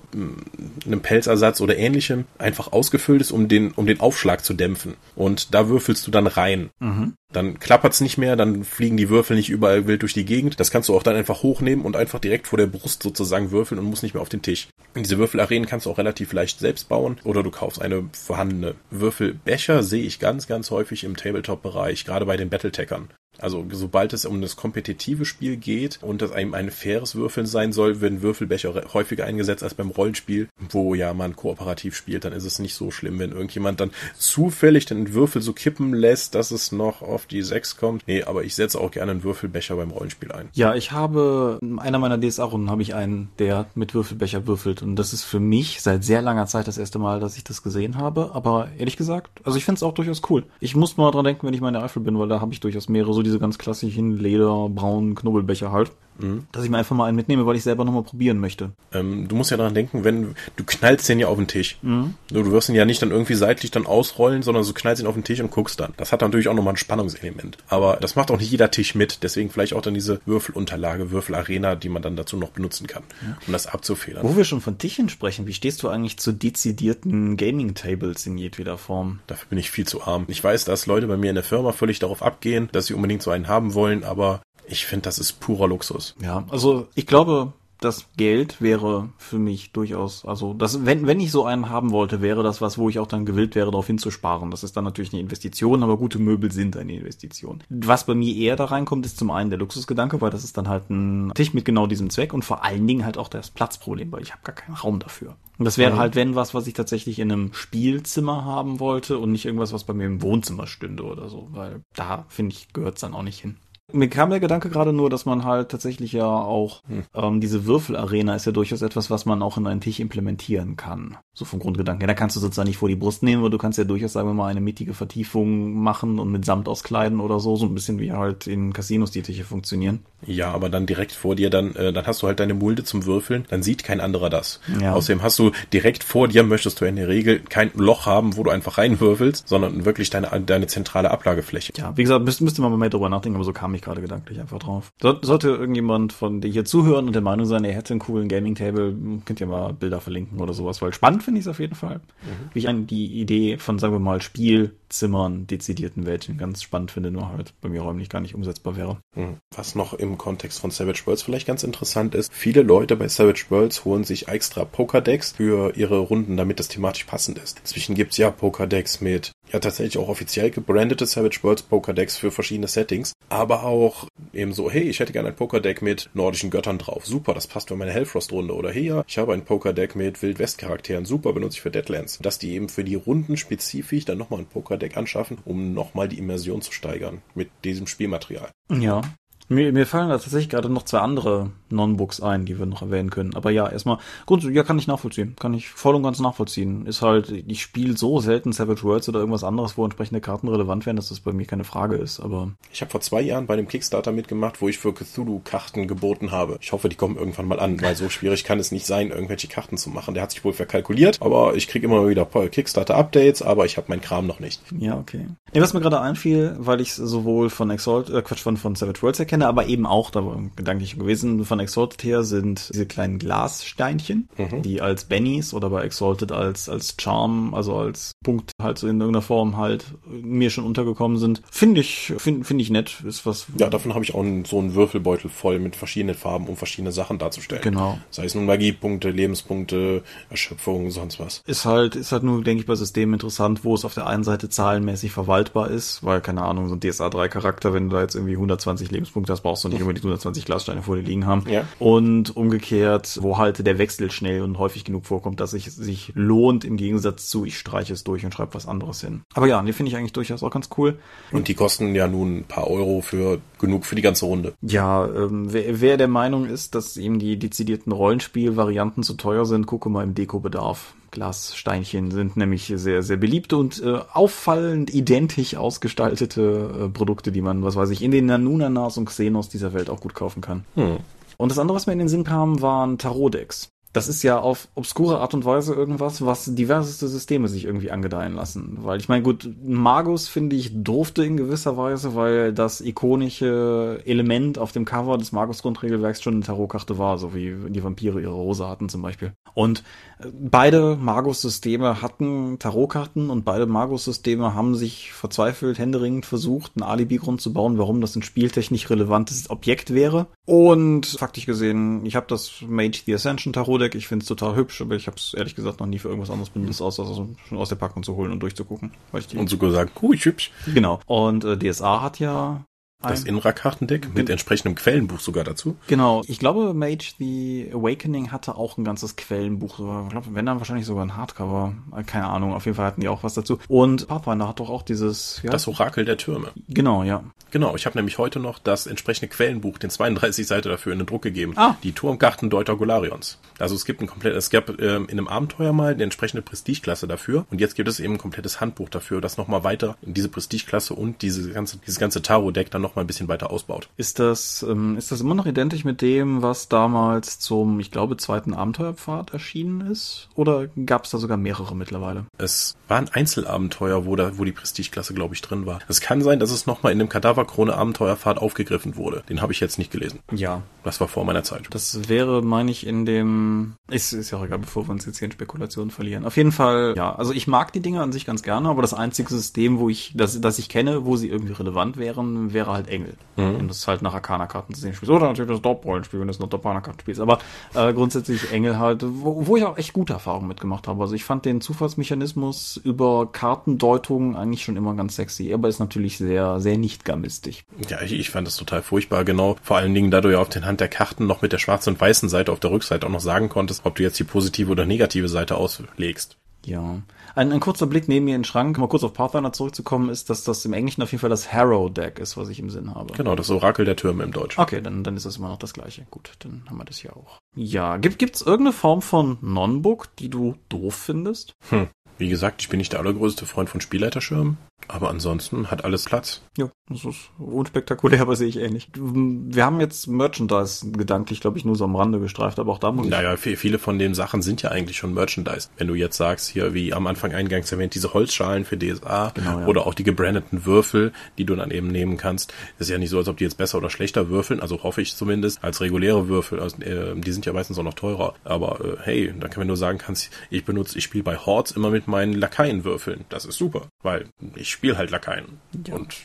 einem Pelzersatz oder ähnlichem einfach ausgefüllt ist, um den, um den Aufschlag zu dämpfen. Und da würfelst du dann rein. Mhm. Dann klappert's nicht mehr, dann fliegen die Würfel nicht überall wild durch die Gegend. Das kannst du auch dann einfach hochnehmen und einfach direkt vor der Brust sozusagen würfeln und musst nicht mehr auf den Tisch. Und diese Würfelarenen kannst du auch relativ leicht selbst bauen oder du kaufst eine vorhandene Würfelbecher, sehe ich ganz, ganz häufig im Tabletop-Bereich, gerade bei den Battleteckern. Also sobald es um das kompetitive Spiel geht und das einem ein faires Würfeln sein soll, werden Würfelbecher häufiger eingesetzt als beim Rollenspiel, wo ja man kooperativ spielt, dann ist es nicht so schlimm, wenn irgendjemand dann zufällig den Würfel so kippen lässt, dass es noch auf die 6 kommt. Nee, aber ich setze auch gerne einen Würfelbecher beim Rollenspiel ein. Ja, ich habe, in einer meiner DSA-Runden habe ich einen, der mit Würfelbecher würfelt und das ist für mich seit sehr langer Zeit das erste Mal, dass ich das gesehen habe, aber ehrlich gesagt, also ich finde es auch durchaus cool. Ich muss mal dran denken, wenn ich meine Eifel bin, weil da habe ich durchaus mehrere so diese ganz klassischen Leder, braunen Knubbelbecher halt. Mhm. Dass ich mir einfach mal einen mitnehme, weil ich selber nochmal probieren möchte. Ähm, du musst ja daran denken, wenn du knallst den ja auf den Tisch. Mhm. Du wirst ihn ja nicht dann irgendwie seitlich dann ausrollen, sondern du knallst ihn auf den Tisch und guckst dann. Das hat natürlich auch nochmal ein Spannungselement. Aber das macht auch nicht jeder Tisch mit. Deswegen vielleicht auch dann diese Würfelunterlage, Würfelarena, die man dann dazu noch benutzen kann, ja. um das abzufedern. Wo wir schon von Tischen sprechen, wie stehst du eigentlich zu dezidierten Gaming-Tables in jedweder Form? Dafür bin ich viel zu arm. Ich weiß, dass Leute bei mir in der Firma völlig darauf abgehen, dass sie unbedingt so einen haben wollen, aber ich finde, das ist purer Luxus. Ja, also ich glaube, das Geld wäre für mich durchaus, also das, wenn, wenn ich so einen haben wollte, wäre das was, wo ich auch dann gewillt wäre, darauf hinzusparen. Das ist dann natürlich eine Investition, aber gute Möbel sind eine Investition. Was bei mir eher da reinkommt, ist zum einen der Luxusgedanke, weil das ist dann halt ein Tisch mit genau diesem Zweck und vor allen Dingen halt auch das Platzproblem, weil ich habe gar keinen Raum dafür. Und das wäre mhm. halt, wenn was, was ich tatsächlich in einem Spielzimmer haben wollte und nicht irgendwas, was bei mir im Wohnzimmer stünde oder so, weil da, finde ich, gehört es dann auch nicht hin. Mir kam der Gedanke gerade nur, dass man halt tatsächlich ja auch hm. ähm, diese Würfelarena ist ja durchaus etwas, was man auch in einen Tisch implementieren kann. So vom Grundgedanken. Ja, da kannst du sozusagen nicht vor die Brust nehmen, aber du kannst ja durchaus, sagen wir mal, eine mittige Vertiefung machen und mit Samt auskleiden oder so, so ein bisschen wie halt in Casinos die Tische funktionieren. Ja, aber dann direkt vor dir, dann, äh, dann hast du halt deine Mulde zum Würfeln, dann sieht kein anderer das. Ja. Außerdem hast du direkt vor dir, möchtest du in der Regel kein Loch haben, wo du einfach reinwürfelst, sondern wirklich deine, deine zentrale Ablagefläche. Ja, wie gesagt, müsste, müsste man mal mehr drüber nachdenken, aber so kam ich gerade gedanklich einfach drauf. So, sollte irgendjemand von dir hier zuhören und der Meinung sein, er hätte einen coolen Gaming-Table, könnt ihr mal Bilder verlinken oder sowas, weil spannend finde ich es auf jeden Fall. Mhm. Wie ich die Idee von, sagen wir mal, Spiel Zimmern dezidierten Welten ganz spannend finde, nur halt bei mir räumlich gar nicht umsetzbar wäre. Hm. Was noch im Kontext von Savage Worlds vielleicht ganz interessant ist, viele Leute bei Savage Worlds holen sich extra Pokédex für ihre Runden, damit das thematisch passend ist. Inzwischen gibt's ja Pokédex mit ja tatsächlich auch offiziell gebrandete Savage Worlds Pokédex für verschiedene Settings, aber auch eben so, hey, ich hätte gerne ein Pokédeck mit nordischen Göttern drauf. Super, das passt für meine Hellfrost-Runde. Oder hey, ja, ich habe ein Pokédeck mit Wild-West-Charakteren. Super, benutze ich für Deadlands. Dass die eben für die Runden spezifisch dann nochmal ein Pokédeck anschaffen, um nochmal die Immersion zu steigern mit diesem Spielmaterial. Ja, mir, mir fallen tatsächlich gerade noch zwei andere Non-Books ein, die wir noch erwähnen können. Aber ja, erstmal, grundsätzlich, ja, kann ich nachvollziehen. Kann ich voll und ganz nachvollziehen. Ist halt, ich spiele so selten Savage Worlds oder irgendwas anderes, wo entsprechende Karten relevant wären, dass das bei mir keine Frage ist. Aber ich habe vor zwei Jahren bei dem Kickstarter mitgemacht, wo ich für Cthulhu-Karten geboten habe. Ich hoffe, die kommen irgendwann mal an, weil so schwierig kann es nicht sein, irgendwelche Karten zu machen. Der hat sich wohl verkalkuliert, aber ich kriege immer wieder Kickstarter-Updates, aber ich habe meinen Kram noch nicht. Ja, okay. Nee, was mir gerade einfiel, weil ich sowohl von Exalt, äh, Quatsch, von, von Savage Worlds erkenne, aber eben auch, da war gedanklich gewesen, von Exalted her sind diese kleinen Glassteinchen, mhm. die als Bennies oder bei Exalted als, als Charm, also als Punkt halt so in irgendeiner Form halt mir schon untergekommen sind. Finde ich, finde find ich nett, ist was. Ja, davon habe ich auch einen, so einen Würfelbeutel voll mit verschiedenen Farben, um verschiedene Sachen darzustellen. Genau. Sei es nun Magiepunkte, Lebenspunkte, Erschöpfung, sonst was. Ist halt, ist halt nur, denke ich, bei Systemen interessant, wo es auf der einen Seite zahlenmäßig verwaltbar ist, weil, keine Ahnung, so ein DSA 3 Charakter, wenn du da jetzt irgendwie 120 Lebenspunkte hast, brauchst du nicht immer die 120 Glassteine vor dir liegen haben. Ja. Und umgekehrt, wo halt der Wechsel schnell und häufig genug vorkommt, dass es sich lohnt, im Gegensatz zu, ich streiche es durch und schreibe was anderes hin. Aber ja, die finde ich eigentlich durchaus auch ganz cool. Und die kosten ja nun ein paar Euro für genug für die ganze Runde. Ja, ähm, wer, wer der Meinung ist, dass eben die dezidierten Rollenspielvarianten zu teuer sind, gucke mal im Dekobedarf. Glassteinchen sind nämlich sehr, sehr beliebte und äh, auffallend identisch ausgestaltete äh, Produkte, die man, was weiß ich, in den Nanunanas und Xenos dieser Welt auch gut kaufen kann. Hm. Und das andere, was mir in den Sinn kam, waren Tarot-Decks das ist ja auf obskure Art und Weise irgendwas, was diverseste Systeme sich irgendwie angedeihen lassen. Weil ich meine, gut, Magus finde ich durfte in gewisser Weise, weil das ikonische Element auf dem Cover des Magus-Grundregelwerks schon eine Tarotkarte war, so wie die Vampire ihre Rose hatten zum Beispiel. Und äh, beide Magus-Systeme hatten Tarotkarten und beide Magus-Systeme haben sich verzweifelt, händeringend versucht, einen Alibi-Grund zu bauen, warum das ein spieltechnisch relevantes Objekt wäre. Und faktisch gesehen, ich habe das Mage the Ascension Tarot Deck. Ich finde es total hübsch, aber ich habe es ehrlich gesagt noch nie für irgendwas anderes benutzt, außer so schon aus der Packung zu holen und durchzugucken. Weil ich die und sogar sagen, cool, hübsch. Genau. Und äh, DSA hat ja das Inra-Kartendeck mit entsprechendem Quellenbuch sogar dazu. Genau. Ich glaube, Mage the Awakening hatte auch ein ganzes Quellenbuch. Ich glaube, wenn dann wahrscheinlich sogar ein Hardcover. Keine Ahnung. Auf jeden Fall hatten die auch was dazu. Und Pathfinder hat doch auch dieses... Ja? Das Orakel der Türme. Genau, ja. Genau. Ich habe nämlich heute noch das entsprechende Quellenbuch, den 32 Seite dafür in den Druck gegeben. Ah. Die Turmkarten Deuter Golarions. Also es gibt ein komplett, es gab ähm, in einem Abenteuer mal eine entsprechende Prestigeklasse dafür. Und jetzt gibt es eben ein komplettes Handbuch dafür, das nochmal weiter in diese Prestigeklasse und diese ganze, dieses ganze Tarot-Deck dann noch mal ein bisschen weiter ausbaut. Ist das, ähm, ist das immer noch identisch mit dem, was damals zum, ich glaube, zweiten Abenteuerpfad erschienen ist? Oder gab es da sogar mehrere mittlerweile? Es war ein Einzelabenteuer, wo, da, wo die Prestigeklasse, glaube ich, drin war. Es kann sein, dass es nochmal in dem Kadaverkrone Abenteuerpfad aufgegriffen wurde. Den habe ich jetzt nicht gelesen. Ja. Das war vor meiner Zeit. Das wäre, meine ich, in dem. Ist, ist ja auch egal, bevor wir uns jetzt hier in Spekulationen verlieren. Auf jeden Fall, ja. Also ich mag die Dinge an sich ganz gerne, aber das einzige System, wo ich, das, das ich kenne, wo sie irgendwie relevant wären, wäre halt Engel. Mhm. Und das ist halt nach Arcana-Karten zu sehen spielst. Oder natürlich das Top-Rollenspiel, wenn du es Arcana-Karten spielst. Aber äh, grundsätzlich Engel halt, wo, wo ich auch echt gute Erfahrungen mitgemacht habe. Also ich fand den Zufallsmechanismus über Kartendeutungen eigentlich schon immer ganz sexy. Aber ist natürlich sehr, sehr nicht gamistig. Ja, ich, ich fand das total furchtbar, genau. Vor allen Dingen, da du ja auf den Hand der Karten noch mit der schwarzen und weißen Seite auf der Rückseite auch noch sagen konntest, ob du jetzt die positive oder negative Seite auslegst. Ja. Ein, ein kurzer Blick neben mir in den Schrank, mal kurz auf Pathfinder zurückzukommen, ist, dass das im Englischen auf jeden Fall das Harrow-Deck ist, was ich im Sinn habe. Genau, das Orakel der Türme im Deutschen. Okay, dann, dann ist das immer noch das gleiche. Gut, dann haben wir das hier auch. Ja, gibt gibt's irgendeine Form von Non-Book, die du doof findest? Hm. Wie gesagt, ich bin nicht der allergrößte Freund von Spielleiterschirmen. Aber ansonsten hat alles Platz. Ja, das ist unspektakulär, aber sehe ich ähnlich. Wir haben jetzt Merchandise gedanklich, glaube ich, nur so am Rande gestreift, aber auch da muss ich. Naja, viele von den Sachen sind ja eigentlich schon Merchandise. Wenn du jetzt sagst, hier, wie am Anfang eingangs erwähnt, diese Holzschalen für DSA genau, ja. oder auch die gebrandeten Würfel, die du dann eben nehmen kannst. ist ja nicht so, als ob die jetzt besser oder schlechter würfeln, also hoffe ich zumindest, als reguläre Würfel. Also, äh, die sind ja meistens auch noch teurer. Aber äh, hey, da kann man nur sagen kannst, ich benutze, ich spiele bei Hordes immer mit meinen Lakaienwürfeln. Das ist super, weil ich ich spiele halt Lakaien. Ja. Und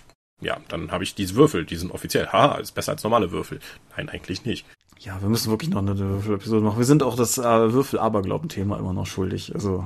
ja, dann habe ich diese Würfel, die sind offiziell. Haha, ist besser als normale Würfel. Nein, eigentlich nicht. Ja, wir müssen wirklich noch eine Würfel-Episode machen. Wir sind auch das äh, Würfel-Aberglauben-Thema immer noch schuldig. Also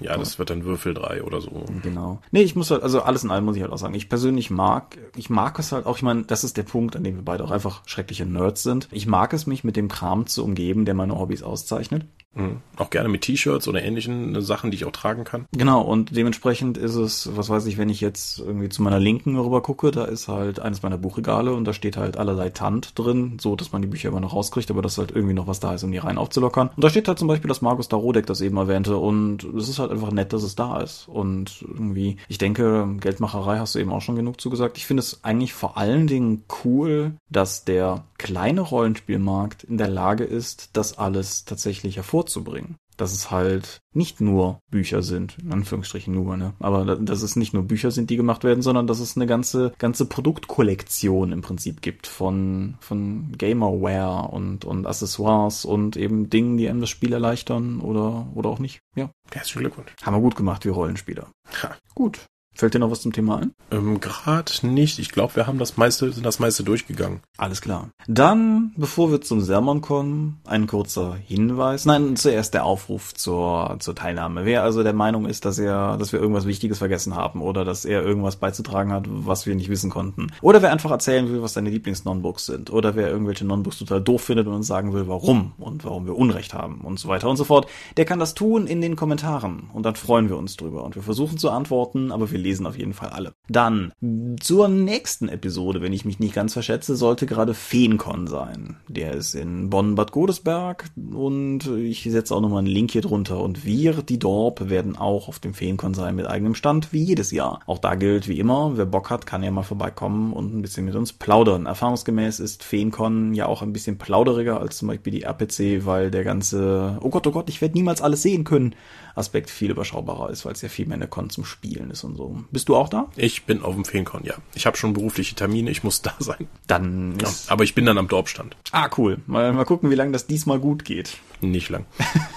ja, das wird dann Würfel 3 oder so. Genau. Nee, ich muss halt, also alles in allem muss ich halt auch sagen, ich persönlich mag, ich mag es halt auch, ich meine, das ist der Punkt, an dem wir beide auch einfach schreckliche Nerds sind. Ich mag es, mich mit dem Kram zu umgeben, der meine Hobbys auszeichnet. Mhm. Auch gerne mit T-Shirts oder ähnlichen Sachen, die ich auch tragen kann. Genau, und dementsprechend ist es, was weiß ich, wenn ich jetzt irgendwie zu meiner Linken rüber gucke, da ist halt eines meiner Buchregale und da steht halt allerlei Tant drin, so dass man die Bücher immer noch rauskriegt, aber dass halt irgendwie noch was da ist, um die rein aufzulockern. Und da steht halt zum Beispiel das Markus Darodek, das eben erwähnte, und es ist halt einfach nett, dass es da ist. Und irgendwie, ich denke, Geldmacherei hast du eben auch schon genug zugesagt. Ich finde es eigentlich vor allen Dingen cool, dass der kleine Rollenspielmarkt in der Lage ist, das alles tatsächlich hervorzubringen dass es halt nicht nur Bücher sind, in Anführungsstrichen nur, ne? Aber dass es nicht nur Bücher sind, die gemacht werden, sondern dass es eine ganze, ganze Produktkollektion im Prinzip gibt von, von Gamerware und, und Accessoires und eben Dingen, die einem das Spiel erleichtern oder, oder auch nicht. Ja. Herzlichen Glückwunsch. Haben wir gut gemacht, wie Rollenspieler. Ha. Gut. Fällt dir noch was zum Thema ein? Ähm, Gerade nicht. Ich glaube, wir haben das meiste, sind das meiste durchgegangen. Alles klar. Dann, bevor wir zum Sermon kommen, ein kurzer Hinweis. Nein, zuerst der Aufruf zur, zur Teilnahme. Wer also der Meinung ist, dass er, dass wir irgendwas Wichtiges vergessen haben oder dass er irgendwas beizutragen hat, was wir nicht wissen konnten. Oder wer einfach erzählen will, was seine Lieblings-Nonbooks sind. Oder wer irgendwelche Nonbooks total doof findet und uns sagen will, warum und warum wir Unrecht haben und so weiter und so fort. Der kann das tun in den Kommentaren. Und dann freuen wir uns drüber. Und wir versuchen zu antworten, aber wir lesen auf jeden Fall alle. Dann zur nächsten Episode, wenn ich mich nicht ganz verschätze, sollte gerade Feencon sein. Der ist in Bonn-Bad Godesberg und ich setze auch nochmal einen Link hier drunter. Und wir, die Dorp, werden auch auf dem Feencon sein mit eigenem Stand, wie jedes Jahr. Auch da gilt wie immer, wer Bock hat, kann ja mal vorbeikommen und ein bisschen mit uns plaudern. Erfahrungsgemäß ist Feencon ja auch ein bisschen plauderiger als zum Beispiel die RPC, weil der ganze, oh Gott, oh Gott, ich werde niemals alles sehen können, Aspekt viel überschaubarer ist, weil es ja viel mehr eine Con zum Spielen ist und so. Bist du auch da? Ich bin auf dem Feencon, ja. Ich habe schon berufliche Termine, ich muss da sein. Dann ja, aber ich bin dann am Dorfstand. Ah, cool. Mal, mal gucken, wie lange das diesmal gut geht. Nicht lang.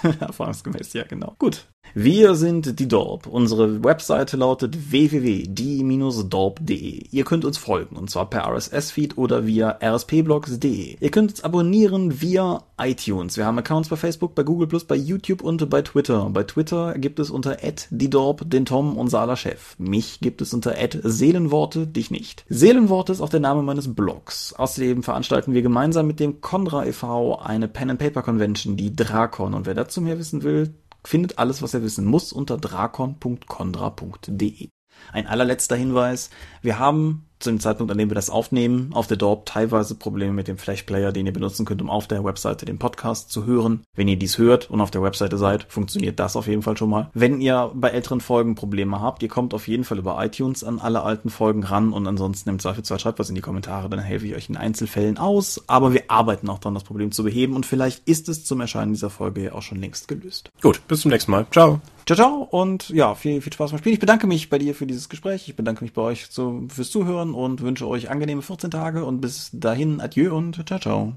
Erfahrungsgemäß, ja, genau. Gut. Wir sind die Dorp. Unsere Webseite lautet www.die-dorp.de. Ihr könnt uns folgen, und zwar per RSS-Feed oder via rspblogs.de. Ihr könnt uns abonnieren via iTunes. Wir haben Accounts bei Facebook, bei Google+, bei YouTube und bei Twitter. Bei Twitter gibt es unter die Dorp den Tom, unser aller Chef. Mich gibt es unter Seelenworte, dich nicht. Seelenworte ist auch der Name meines Blogs. Außerdem veranstalten wir gemeinsam mit dem Condra e.V. eine Pen-and-Paper-Convention, die Drakon. Und wer dazu mehr wissen will, findet alles, was er wissen muss, unter drakon.condra.de. Ein allerletzter Hinweis. Wir haben zu dem Zeitpunkt, an dem wir das aufnehmen, auf der Dorp teilweise Probleme mit dem Flash-Player, den ihr benutzen könnt, um auf der Webseite den Podcast zu hören. Wenn ihr dies hört und auf der Webseite seid, funktioniert das auf jeden Fall schon mal. Wenn ihr bei älteren Folgen Probleme habt, ihr kommt auf jeden Fall über iTunes an alle alten Folgen ran und ansonsten im Zweifelsfall schreibt was in die Kommentare, dann helfe ich euch in Einzelfällen aus. Aber wir arbeiten auch daran, das Problem zu beheben und vielleicht ist es zum Erscheinen dieser Folge ja auch schon längst gelöst. Gut, bis zum nächsten Mal. Ciao. Ciao, ciao und ja, viel, viel Spaß beim Spielen. Ich bedanke mich bei dir für dieses Gespräch. Ich bedanke mich bei euch zu, fürs Und wünsche euch angenehme 14 Tage und bis dahin adieu und ciao, ciao.